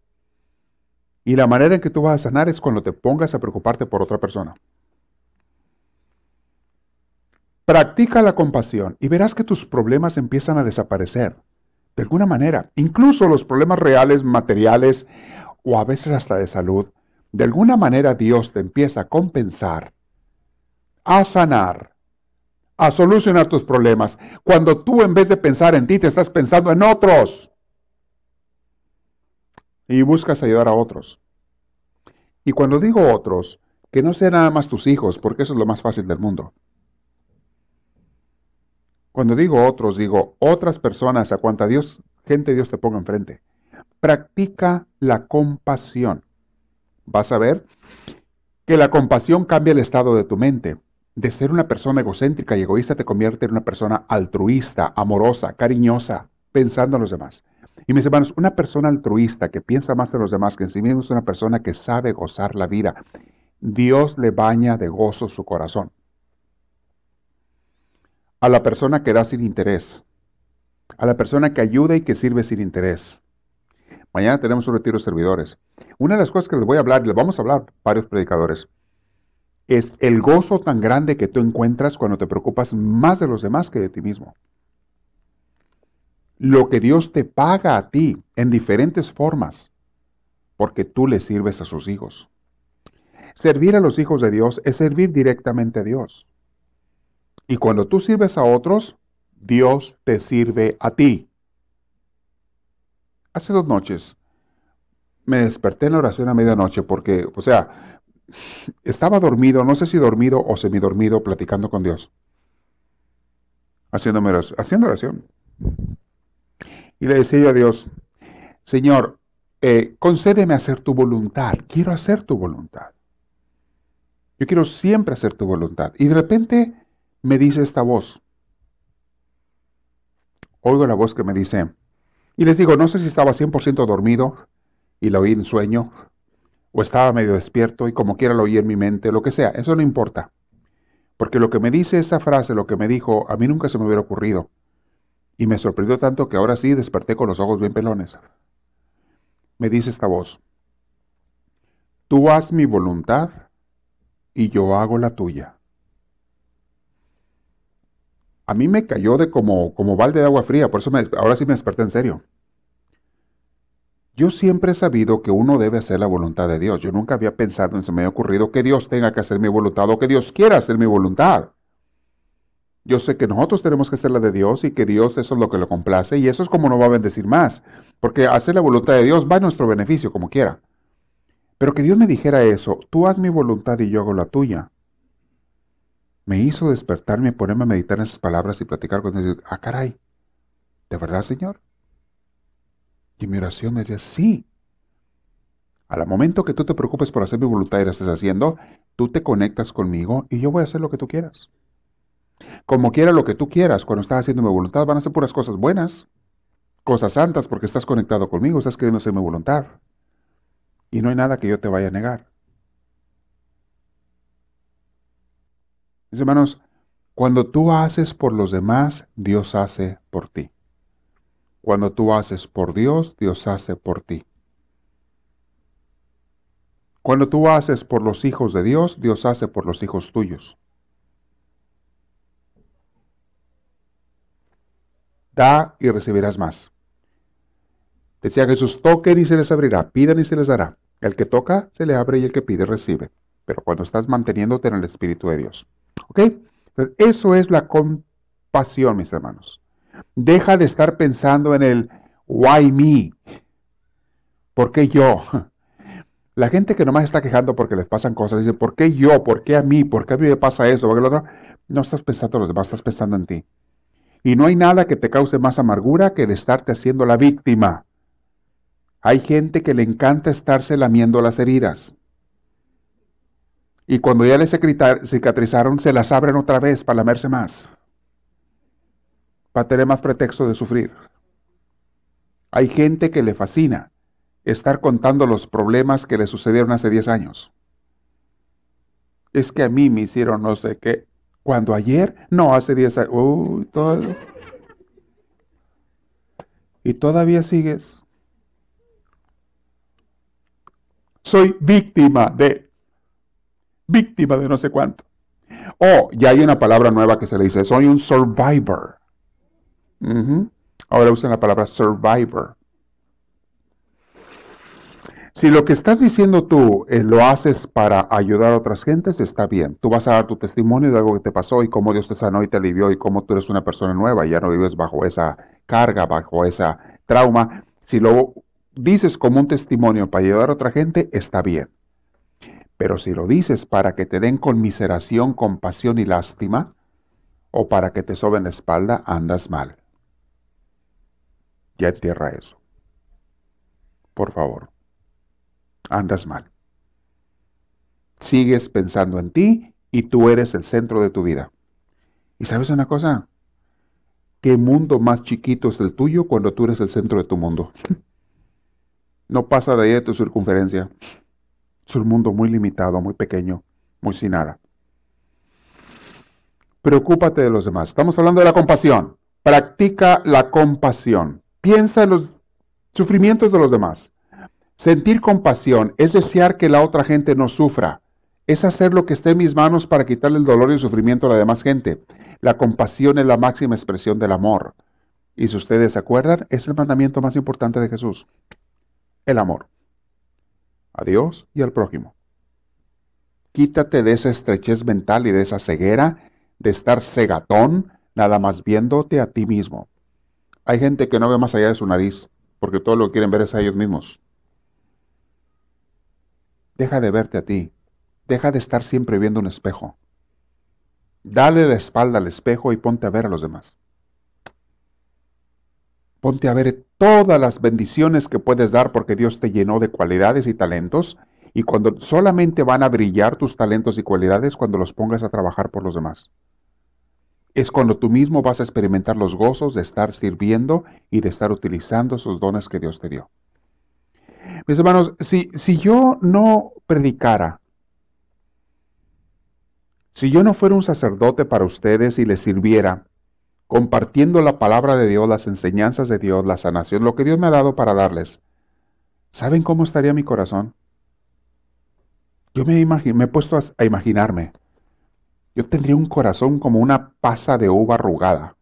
Y la manera en que tú vas a sanar es cuando te pongas a preocuparte por otra persona. Practica la compasión y verás que tus problemas empiezan a desaparecer. De alguna manera, incluso los problemas reales, materiales o a veces hasta de salud, de alguna manera Dios te empieza a compensar, a sanar, a solucionar tus problemas, cuando tú en vez de pensar en ti te estás pensando en otros y buscas ayudar a otros. Y cuando digo otros, que no sean nada más tus hijos, porque eso es lo más fácil del mundo. Cuando digo otros, digo otras personas a cuanta Dios, gente Dios te ponga enfrente. Practica la compasión. Vas a ver que la compasión cambia el estado de tu mente. De ser una persona egocéntrica y egoísta te convierte en una persona altruista, amorosa, cariñosa, pensando en los demás. Y mis hermanos, una persona altruista que piensa más en los demás que en sí mismo es una persona que sabe gozar la vida. Dios le baña de gozo su corazón a la persona que da sin interés, a la persona que ayuda y que sirve sin interés. Mañana tenemos un retiro de servidores. Una de las cosas que les voy a hablar, les vamos a hablar varios predicadores, es el gozo tan grande que tú encuentras cuando te preocupas más de los demás que de ti mismo. Lo que Dios te paga a ti en diferentes formas, porque tú le sirves a sus hijos. Servir a los hijos de Dios es servir directamente a Dios. Y cuando tú sirves a otros, Dios te sirve a ti. Hace dos noches me desperté en la oración a medianoche porque, o sea, estaba dormido, no sé si dormido o semidormido, platicando con Dios. Haciéndome oración, haciendo oración. Y le decía yo a Dios, Señor, eh, concédeme hacer tu voluntad. Quiero hacer tu voluntad. Yo quiero siempre hacer tu voluntad. Y de repente me dice esta voz. Oigo la voz que me dice, y les digo, no sé si estaba 100% dormido y lo oí en sueño, o estaba medio despierto y como quiera lo oí en mi mente, lo que sea, eso no importa. Porque lo que me dice esa frase, lo que me dijo, a mí nunca se me hubiera ocurrido. Y me sorprendió tanto que ahora sí desperté con los ojos bien pelones. Me dice esta voz, tú haz mi voluntad y yo hago la tuya a mí me cayó de como, como balde de agua fría, por eso ahora sí me desperté en serio. Yo siempre he sabido que uno debe hacer la voluntad de Dios. Yo nunca había pensado, se me había ocurrido que Dios tenga que hacer mi voluntad o que Dios quiera hacer mi voluntad. Yo sé que nosotros tenemos que hacer la de Dios y que Dios eso es lo que lo complace y eso es como nos va a bendecir más, porque hacer la voluntad de Dios va a nuestro beneficio como quiera. Pero que Dios me dijera eso, tú haz mi voluntad y yo hago la tuya me hizo despertarme, ponerme a meditar en esas palabras y platicar con Dios. Ah, caray, ¿de verdad, Señor? Y mi oración me decía, sí. Al momento que tú te preocupes por hacer mi voluntad y la estés haciendo, tú te conectas conmigo y yo voy a hacer lo que tú quieras. Como quiera lo que tú quieras, cuando estás haciendo mi voluntad, van a ser puras cosas buenas, cosas santas, porque estás conectado conmigo, estás queriendo hacer mi voluntad. Y no hay nada que yo te vaya a negar. Mis hermanos, cuando tú haces por los demás, Dios hace por ti. Cuando tú haces por Dios, Dios hace por ti. Cuando tú haces por los hijos de Dios, Dios hace por los hijos tuyos. Da y recibirás más. Decía Jesús, toquen y se les abrirá, pidan y se les dará. El que toca, se le abre y el que pide, recibe. Pero cuando estás manteniéndote en el Espíritu de Dios. ¿Ok? eso es la compasión, mis hermanos. Deja de estar pensando en el why me. ¿Por qué yo? (laughs) La gente que nomás está quejando porque les pasan cosas, dice, ¿por qué yo? ¿Por qué a mí? ¿Por qué a mí me pasa eso? ¿Por qué lo otro? No estás pensando en los demás, estás pensando en ti. Y no hay nada que te cause más amargura que el estarte haciendo la víctima Hay gente que le encanta estarse lamiendo las heridas. Y cuando ya le cicatrizaron, se las abren otra vez para lamerse más. Para tener más pretexto de sufrir. Hay gente que le fascina estar contando los problemas que le sucedieron hace 10 años. Es que a mí me hicieron no sé qué. Cuando ayer, no, hace 10 años. Uy, todo. Y todavía sigues. Soy víctima de. Víctima de no sé cuánto. Oh, ya hay una palabra nueva que se le dice. Soy un survivor. Ahora usan la palabra survivor. Si lo que estás diciendo tú eh, lo haces para ayudar a otras gentes, está bien. Tú vas a dar tu testimonio de algo que te pasó y cómo Dios te sanó y te alivió y cómo tú eres una persona nueva y ya no vives bajo esa carga, bajo esa trauma. Si lo dices como un testimonio para ayudar a otra gente, está bien. Pero si lo dices para que te den conmiseración, compasión y lástima, o para que te soben la espalda, andas mal. Ya entierra eso. Por favor andas mal. Sigues pensando en ti y tú eres el centro de tu vida. ¿Y sabes una cosa? ¿Qué mundo más chiquito es el tuyo cuando tú eres el centro de tu mundo? (laughs) No pasa de ahí de tu circunferencia. Es un mundo muy limitado, muy pequeño, muy sin nada. Preocúpate de los demás. Estamos hablando de la compasión. Practica la compasión. Piensa en los sufrimientos de los demás. Sentir compasión es desear que la otra gente no sufra. Es hacer lo que esté en mis manos para quitarle el dolor y el sufrimiento a la demás gente. La compasión es la máxima expresión del amor. Y si ustedes se acuerdan, es el mandamiento más importante de Jesús. El amor. A Dios y al prójimo. Quítate de esa estrechez mental y de esa ceguera de estar cegatón, nada más viéndote a ti mismo. Hay gente que no ve más allá de su nariz, porque todo lo que quieren ver es a ellos mismos. Deja de verte a ti. Deja de estar siempre viendo un espejo. Dale la espalda al espejo y ponte a ver a los demás. Ponte a ver todas las bendiciones que puedes dar porque Dios te llenó de cualidades y talentos y cuando solamente van a brillar tus talentos y cualidades cuando los pongas a trabajar por los demás. Es cuando tú mismo vas a experimentar los gozos de estar sirviendo y de estar utilizando esos dones que Dios te dio. Mis hermanos, si, si yo no predicara, si yo no fuera un sacerdote para ustedes y les sirviera, compartiendo la palabra de Dios, las enseñanzas de Dios, la sanación, lo que Dios me ha dado para darles, ¿saben cómo estaría mi corazón? Yo me, he puesto a, imaginarme. Yo tendría un corazón como una pasa de uva arrugada.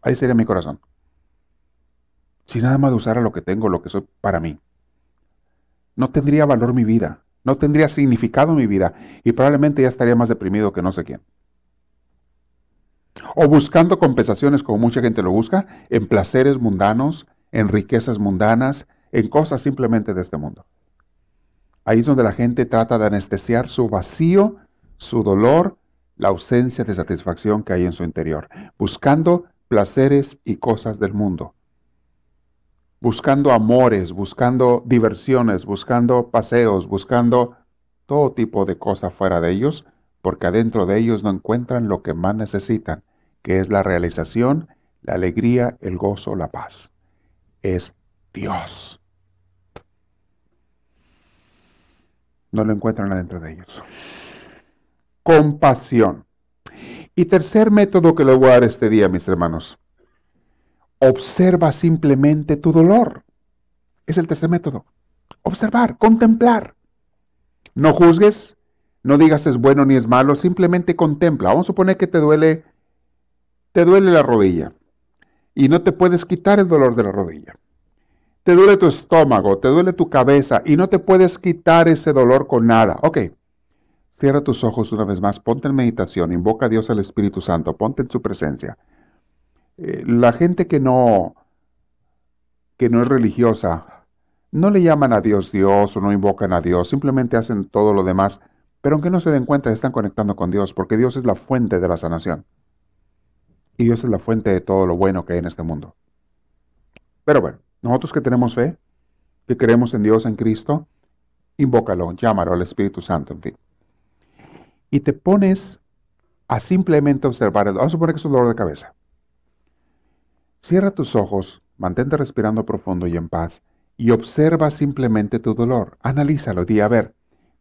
Ahí sería mi corazón. Si nada más usara lo que tengo, lo que soy para mí no tendría valor mi vida, no tendría significado mi vida y probablemente ya estaría más deprimido que no sé quién. O buscando compensaciones como mucha gente lo busca, en placeres mundanos, en riquezas mundanas, en cosas simplemente de este mundo. Ahí es donde la gente trata de anestesiar su vacío, su dolor, la ausencia de satisfacción que hay en su interior, buscando placeres y cosas del mundo buscando amores, buscando diversiones, buscando paseos, buscando todo tipo de cosas fuera de ellos, porque adentro de ellos no encuentran lo que más necesitan, que es la realización, la alegría, el gozo, la paz. Es Dios. No lo encuentran adentro de ellos. Compasión. Y tercer método que les voy a dar este día, mis hermanos, Observa simplemente tu dolor. Es el tercer método. Observar, contemplar. No juzgues, no digas es bueno ni es malo, simplemente contempla. Vamos a suponer que te duele, te duele la rodilla y no te puedes quitar el dolor de la rodilla. Te duele tu estómago, te duele tu cabeza y no te puedes quitar ese dolor con nada. Ok, cierra tus ojos una vez más, ponte en meditación, invoca a Dios al Espíritu Santo, ponte en su presencia. Eh, la gente que no, que no es religiosa, no le llaman a Dios Dios o no invocan a Dios, simplemente hacen todo lo demás, pero aunque no se den cuenta, están conectando con Dios, porque Dios es la fuente de la sanación. Y Dios es la fuente de todo lo bueno que hay en este mundo. Pero bueno, nosotros que tenemos fe, que creemos en Dios, en Cristo, invócalo, llámalo al Espíritu Santo, en fin. Y te pones a simplemente observar, vamos a suponer que es un dolor de cabeza. Cierra tus ojos, mantente respirando profundo y en paz, y observa simplemente tu dolor. Analízalo, di, a ver,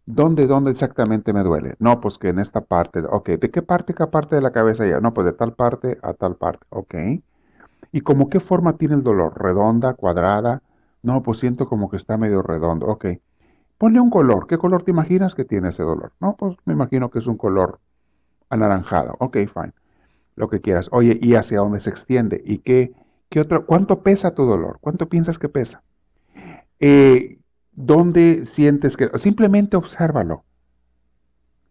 ¿dónde, dónde exactamente me duele? No, pues que en esta parte, ok, ¿de qué parte, qué parte de la cabeza ya? No, pues de tal parte a tal parte, ok. ¿Y como qué forma tiene el dolor? ¿Redonda, cuadrada? No, pues siento como que está medio redondo, ok. Ponle un color. ¿Qué color te imaginas que tiene ese dolor? No, pues me imagino que es un color anaranjado. Ok, fine. Lo que quieras. Oye, ¿y hacia dónde se extiende? ¿Y qué, qué otro? ¿Cuánto pesa tu dolor? ¿Cuánto piensas que pesa? Eh, ¿Dónde sientes que.? Simplemente obsérvalo.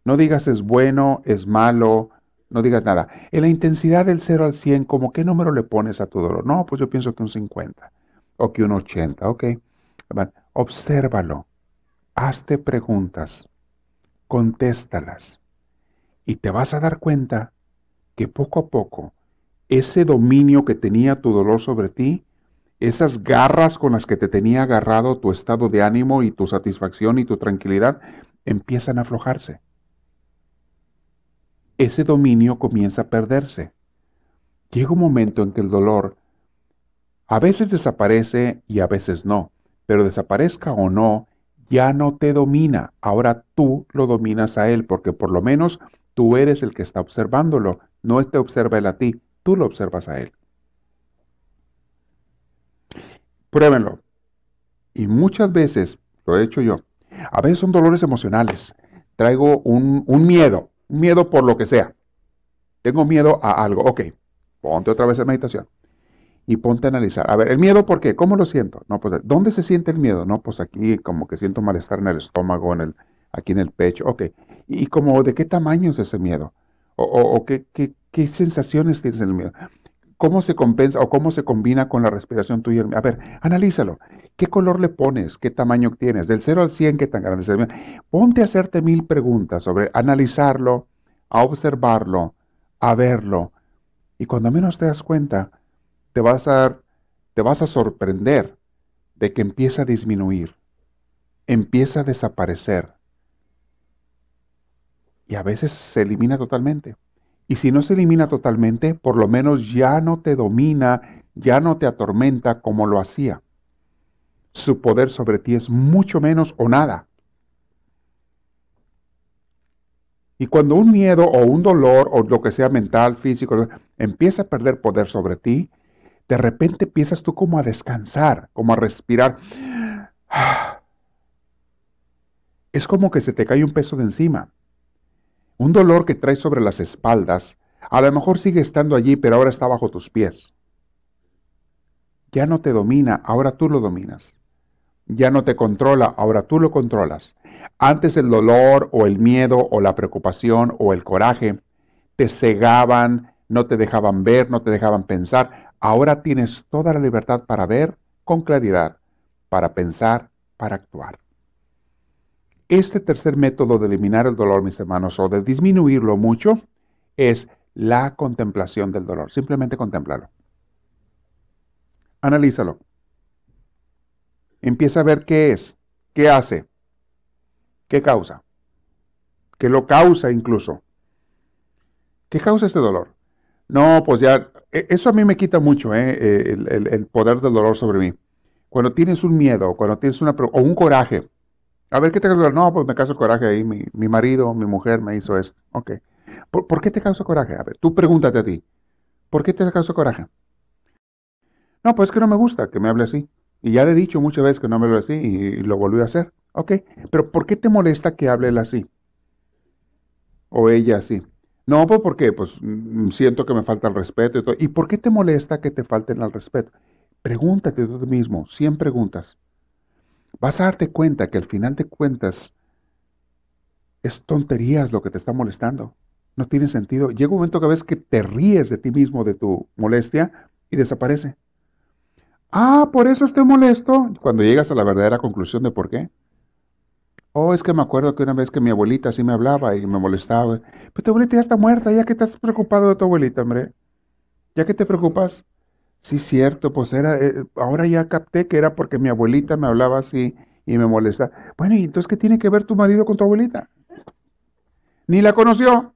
No digas es bueno, es malo, no digas nada. En la intensidad del 0 al 100, ¿cómo qué número le pones a tu dolor? No, pues yo pienso que un 50 o que un 80, ok. Obsérvalo hazte preguntas, contéstalas y te vas a dar cuenta que poco a poco ese dominio que tenía tu dolor sobre ti, esas garras con las que te tenía agarrado tu estado de ánimo y tu satisfacción y tu tranquilidad, empiezan a aflojarse. Ese dominio comienza a perderse. Llega un momento en que el dolor a veces desaparece y a veces no, pero desaparezca o no, ya no te domina, ahora tú lo dominas a él, porque por lo menos tú eres el que está observándolo, no te observa él a ti, tú lo observas a él. Pruébenlo. Y muchas veces, lo he hecho yo, a veces son dolores emocionales. Traigo un, un miedo, un miedo por lo que sea. Tengo miedo a algo. Ok, ponte otra vez en meditación y ponte a analizar. A ver, ¿el miedo por qué? ¿Cómo lo siento? No, pues, ¿dónde se siente el miedo? No, pues aquí como que siento malestar en el estómago, en el, aquí en el pecho. Ok. ¿Y como de qué tamaño es ese miedo? ¿O, qué, qué, sensaciones tienes en el miedo? ¿Cómo se compensa o cómo se combina con la respiración tuya? A ver, analízalo. ¿Qué color le pones? ¿Qué tamaño tienes? Del 0 al 100, ¿qué tan grande es el? Ponte a hacerte mil preguntas sobre analizarlo, a observarlo, a verlo. Y cuando menos te das cuenta, te vas a, te vas a sorprender de que empieza a disminuir, empieza a desaparecer. Y a veces se elimina totalmente. Y si no se elimina totalmente, por lo menos ya no te domina, ya no te atormenta como lo hacía. Su poder sobre ti es mucho menos o nada. Y cuando un miedo o un dolor o lo que sea mental, físico, empieza a perder poder sobre ti, de repente empiezas tú como a descansar, como a respirar. (sighs) Es como que se te cae un peso de encima. Un dolor que traes sobre las espaldas, a lo mejor sigue estando allí, pero ahora está bajo tus pies. Ya no te domina, ahora tú lo dominas. Ya no te controla, ahora tú lo controlas. Antes el dolor o el miedo o la preocupación o el coraje te cegaban, no te dejaban ver, no te dejaban pensar. Ahora tienes toda la libertad para ver con claridad, para pensar, para actuar. Este tercer método de eliminar el dolor, mis hermanos, o de disminuirlo mucho, es la contemplación del dolor. Simplemente contemplalo. Analízalo. Empieza a ver qué es, qué hace, qué causa, qué lo causa incluso. ¿Qué causa este dolor? No, pues ya, e, eso a mí me quita mucho, ¿eh? eh el, poder del dolor sobre mí. Cuando tienes un miedo, cuando tienes una, o un coraje. A ver, ¿qué te causa? No, pues me causa coraje ahí, mi, mi marido, mi mujer me hizo esto. Ok. ¿Por, qué te causa coraje? A ver, tú pregúntate a ti. ¿Por qué te causa coraje? No, pues que no me gusta que me hable así. Y ya le he dicho muchas veces que no me hable así y, lo volví a hacer. Ok. Pero ¿por qué te molesta que hable él así? O ella así. No, pues porque pues mm, siento que me falta el respeto y todo. ¿Y por qué te molesta que te falten el respeto? Pregúntate tú mismo, 100 preguntas. Vas a darte cuenta que al final de cuentas es tonterías lo que te está molestando. No tiene sentido. Llega un momento que ves que te ríes de ti mismo, de tu molestia, y desaparece. Ah, por eso estoy molesto. Cuando llegas a la verdadera conclusión de por qué. Oh, es que me acuerdo que una vez que mi abuelita así me hablaba y me molestaba. Pero tu abuelita ya está muerta, ya que estás preocupado de tu abuelita, hombre. ¿Ya que te preocupas? Sí, cierto, pues era, eh, ahora ya capté que era porque mi abuelita me hablaba así y me molesta. Bueno, ¿y entonces qué tiene que ver tu marido con tu abuelita? Ni la conoció.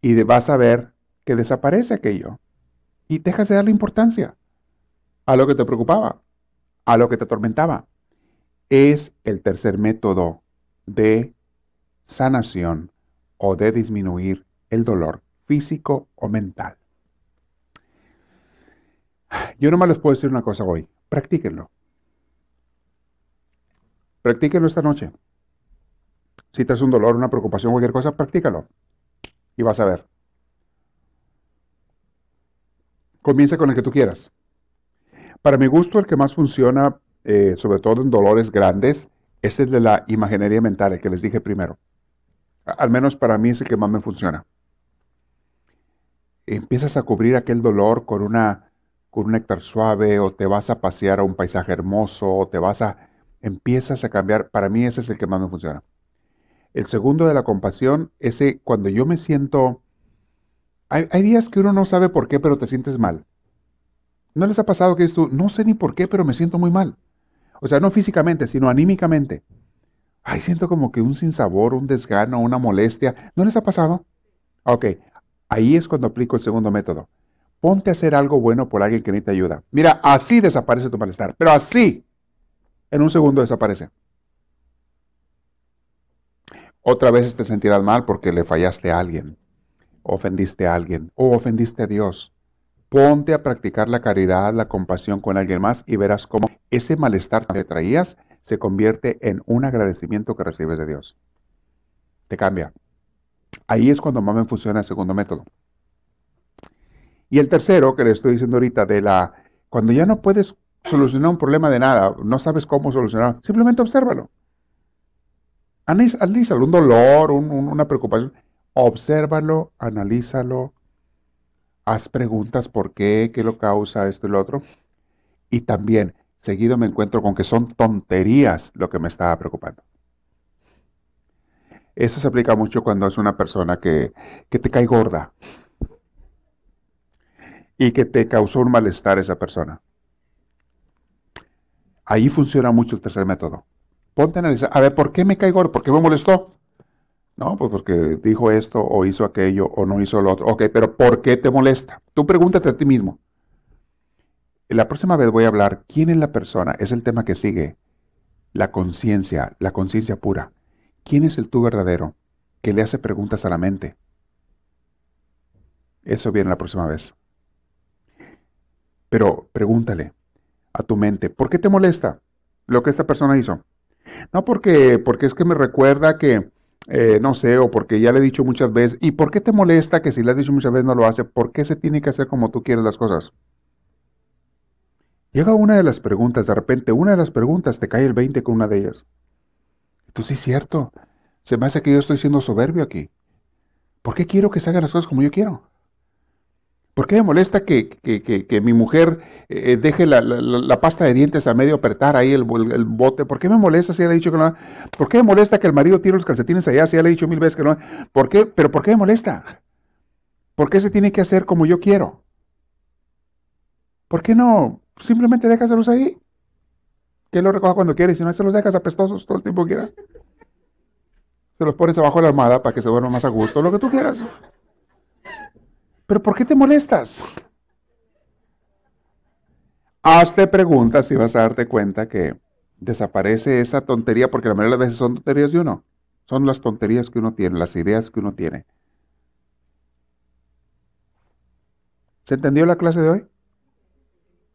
Y vas a ver que desaparece aquello. Y dejas de darle importancia a lo que te preocupaba, a lo que te atormentaba. Es el tercer método de sanación o de disminuir el dolor físico o mental. Yo nomás les puedo decir una cosa hoy, practíquenlo. Practíquenlo esta noche. Si te un dolor, una preocupación, cualquier cosa, practícalo. Y vas a ver. Comienza con el que tú quieras. Para mi gusto, el que más funciona, eh, sobre todo en dolores grandes, es el de la imaginería mental, el que les dije primero. Al menos para mí es el que más me funciona. Empiezas a cubrir aquel dolor con una con un néctar suave o te vas a pasear a un paisaje hermoso o te vas a empiezas a cambiar, para mí ese es el que más me funciona. El segundo de la compasión, ese cuando yo me siento hay, días que uno no sabe por qué, pero te sientes mal. ¿No les ha pasado que esto, no sé ni por qué, pero me siento muy mal? O sea, no físicamente, sino anímicamente. Ay, siento como que un sinsabor, un desgano, una molestia. ¿No les ha pasado? Ok, ahí es cuando aplico el segundo método. Ponte a hacer algo bueno por alguien que necesita ayuda. Mira, así desaparece tu malestar, pero así, en un segundo desaparece. Otra vez te sentirás mal porque le fallaste a alguien, ofendiste a alguien o ofendiste a Dios. Ponte a practicar la caridad, la compasión con alguien más y verás cómo ese malestar que traías se convierte en un agradecimiento que recibes de Dios. Te cambia. Ahí es cuando más me funciona el segundo método. Y el tercero, que le estoy diciendo ahorita, de la cuando ya no puedes solucionar un problema de nada, no sabes cómo solucionarlo, simplemente obsérvalo. Analízalo, un dolor, una preocupación, obsérvalo, analízalo, haz preguntas por qué, qué lo causa esto y lo otro. Y también, seguido me encuentro con que son tonterías lo que me estaba preocupando. Eso se aplica mucho cuando es una persona que, que te cae gorda y que te causó un malestar esa persona. Ahí funciona mucho el tercer método. Ponte a analizar, a ver, ¿por qué me cae gordo? ¿Por qué me molestó? No, pues porque dijo esto o hizo aquello o no hizo lo otro. Ok, pero ¿por qué te molesta? Tú pregúntate a ti mismo. La próxima vez voy a hablar quién es la persona, es el tema que sigue. La conciencia, la conciencia pura. ¿Quién es el tú verdadero que le hace preguntas a la mente? Eso viene la próxima vez. Pero pregúntale a tu mente, ¿por qué te molesta lo que esta persona hizo? No porque, porque es que me recuerda que, eh, no sé, o porque ya le he dicho muchas veces. ¿Y por qué te molesta que si le has dicho muchas veces no lo hace? ¿Por qué se tiene que hacer como tú quieres las cosas? Llega una de las preguntas, de repente una de las preguntas te cae el 20 con una de ellas. Tú sí es cierto. Se me hace que yo estoy siendo soberbio aquí. ¿Por qué quiero que se hagan las cosas como yo quiero? ¿Por qué me molesta que, mi mujer eh, deje la, pasta de dientes a medio apretar ahí el, bote? ¿Por qué me molesta si ya le he dicho que no? ¿Por qué me molesta que el marido tire los calcetines allá si ya le he dicho mil veces que no? ¿Por qué? ¿Pero por qué me molesta? ¿Por qué se tiene que hacer como yo quiero? ¿Por qué no simplemente déjaselos ahí? Que lo recoja cuando quiere si no se los dejas apestosos todo el tiempo que quiera. Se los pones abajo de la almohada para que se duerma más a gusto, lo que tú quieras. ¿Pero por qué te molestas? Hazte preguntas y vas a darte cuenta que desaparece esa tontería, porque la mayoría de las veces son tonterías de uno. Son las tonterías que uno tiene, las ideas que uno tiene. ¿Se entendió la clase de hoy?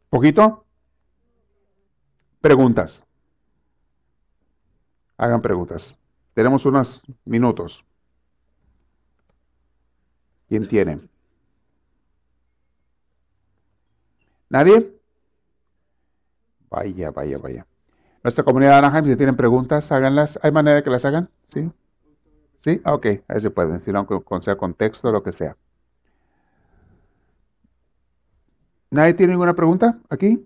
¿Poquito? Preguntas. Hagan preguntas. Tenemos unos minutos. ¿Quién tiene? ¿Nadie? Vaya, vaya, vaya. Nuestra comunidad de Anaheim, si tienen preguntas, háganlas. ¿Hay manera de que las hagan? ¿Sí? ¿Sí? Ok, ahí se pueden, si no, con sea contexto, lo que sea. ¿Nadie tiene ninguna pregunta aquí?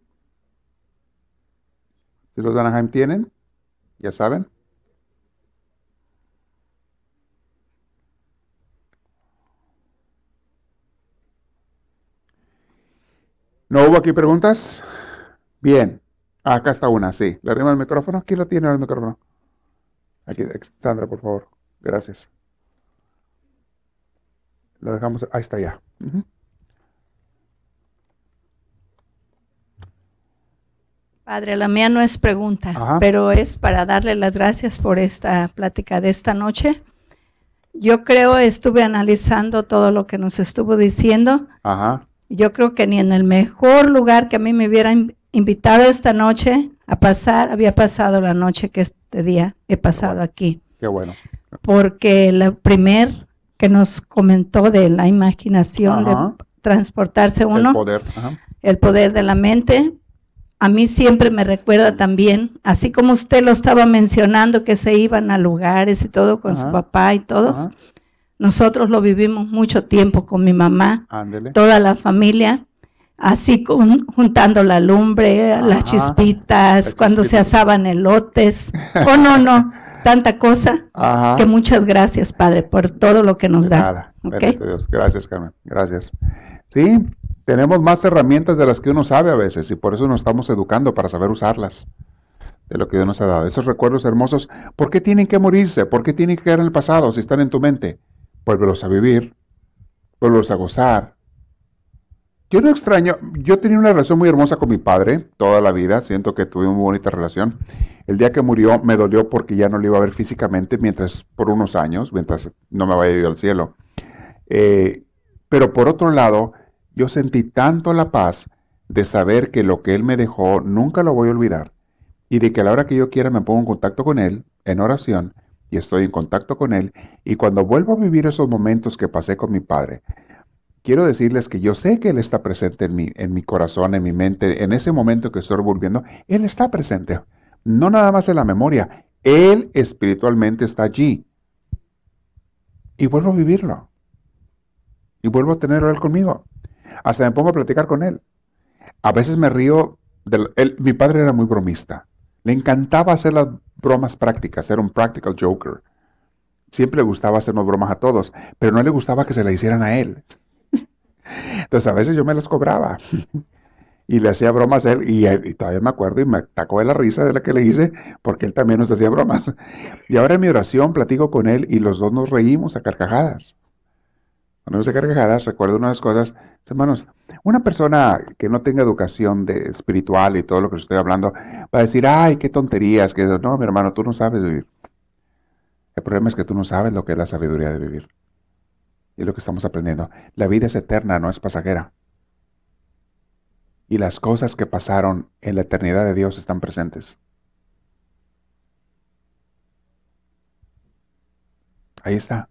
Si los de Anaheim tienen, ya saben. ¿No hubo aquí preguntas? Bien. acá está una, sí. ¿Le arrima el micrófono? ¿Quién lo tiene el micrófono? Aquí, Sandra, por favor. Gracias. Lo dejamos. Ahí está ya. Padre, la mía no es pregunta, pero es para darle las gracias por esta plática de esta noche. Yo creo, estuve analizando todo lo que nos estuvo diciendo. Ajá. Yo creo que ni en el mejor lugar que a mí me hubieran invitado esta noche a pasar, había pasado la noche que este día he pasado aquí. Qué bueno. Porque el primer que nos comentó de la imaginación, de transportarse uno, el poder, el poder de la mente, a mí siempre me recuerda también, así como usted lo estaba mencionando, que se iban a lugares y todo con su papá y todos. Nosotros lo vivimos mucho tiempo con mi mamá, toda la familia, así juntando la lumbre, las chispitas, cuando se asaban elotes. oh, no, no, (laughs) tanta cosa. Que muchas gracias, Padre, por todo lo que nos da. Gracias, Carmen. Gracias. Sí, tenemos más herramientas de las que uno sabe a veces y por eso nos estamos educando para saber usarlas de lo que Dios nos ha dado. Esos recuerdos hermosos, ¿por qué tienen que morirse? ¿Por qué tienen que quedar en el pasado si están en tu mente? Vuélvelos a vivir, vuélvelos a gozar. Yo no extraño, yo tenía una relación muy hermosa con mi padre toda la vida, siento que tuvimos muy bonita relación. El día que murió me dolió porque ya no lo iba a ver físicamente mientras, por unos años, mientras no me vaya yo al cielo. Eh, pero por otro lado, yo sentí tanto la paz de saber que lo que Él me dejó nunca lo voy a olvidar y de que a la hora que yo quiera me pongo en contacto con Él en oración y estoy en contacto con Él y cuando vuelvo a vivir esos momentos que pasé con mi Padre, quiero decirles que yo sé que Él está presente en mi, en mi corazón, en mi mente, en ese momento que estoy volviendo, Él está presente, no nada más en la memoria, Él espiritualmente está allí. Y vuelvo a vivirlo. Y vuelvo a tenerlo Él conmigo. Hasta me pongo a platicar con él. A veces me río. De, mi padre era muy bromista. Le encantaba hacer las bromas prácticas, era un practical joker. Siempre le gustaba hacernos bromas a todos, pero no le gustaba que se la hicieran a él. Entonces a veces yo me las cobraba (laughs) y le hacía bromas a él y, todavía me acuerdo y me atacó de la risa de la que le hice porque él también nos hacía bromas. Y ahora en mi oración platico con él y los dos nos reímos a carcajadas. Cuando a carcajadas recuerdo unas cosas Hermanos, una persona que no tenga educación de espiritual y todo lo que estoy hablando va a decir, ay, qué tonterías, que no, mi hermano, tú no sabes vivir. El problema es que tú no sabes lo que es la sabiduría de vivir. Y lo que estamos aprendiendo. La vida es eterna, no es pasajera. Y las cosas que pasaron en la eternidad de Dios están presentes. Ahí está.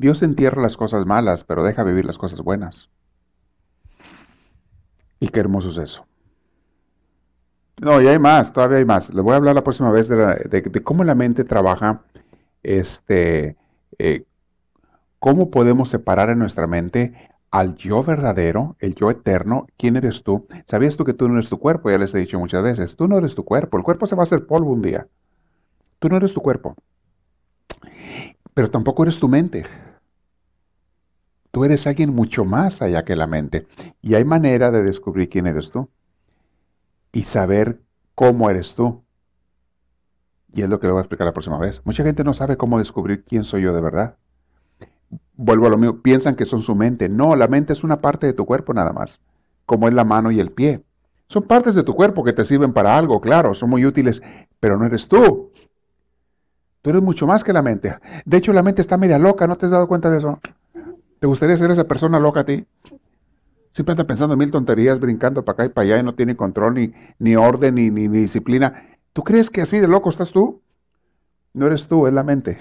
Dios entierra las cosas malas, pero deja vivir las cosas buenas. Y qué hermoso es eso. No, y hay más, todavía hay más. Le voy a hablar la próxima vez de, cómo la mente trabaja, este, eh, cómo podemos separar en nuestra mente al yo verdadero, el yo eterno, quién eres tú. ¿Sabías tú que tú no eres tu cuerpo? Ya les he dicho muchas veces, tú no eres tu cuerpo, el cuerpo se va a hacer polvo un día. Tú no eres tu cuerpo, pero tampoco eres tu mente. Tú eres alguien mucho más allá que la mente. Y hay manera de descubrir quién eres tú. Y saber cómo eres tú. Y es lo que le voy a explicar la próxima vez. Mucha gente no sabe cómo descubrir quién soy yo de verdad. Vuelvo a lo mío, piensan que son su mente. No, la mente es una parte de tu cuerpo nada más, como es la mano y el pie. Son partes de tu cuerpo que te sirven para algo, claro, son muy útiles, pero no eres tú. Tú eres mucho más que la mente. De hecho, la mente está media loca, ¿no te has dado cuenta de eso? ¿Te gustaría ser esa persona loca a ti? Siempre está pensando en mil tonterías, brincando para acá y para allá y no tiene control, ni, ni orden, ni, ni, disciplina. ¿Tú crees que así de loco estás tú? No eres tú, es la mente.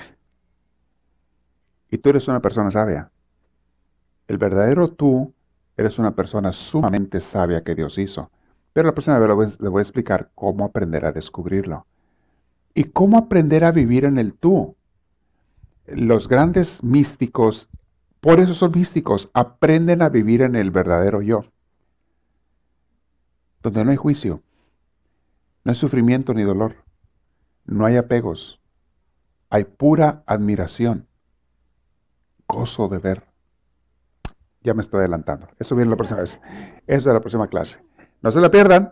Y tú eres una persona sabia. El verdadero tú eres una persona sumamente sabia que Dios hizo. Pero la próxima vez le voy a explicar cómo aprender a descubrirlo. Y cómo aprender a vivir en el tú. Los grandes místicos por eso son místicos, aprenden a vivir en el verdadero yo, donde no hay juicio, no hay sufrimiento ni dolor, no hay apegos, hay pura admiración, gozo de ver. Ya me estoy adelantando. Eso viene la próxima vez. Eso es la próxima clase. No se la pierdan.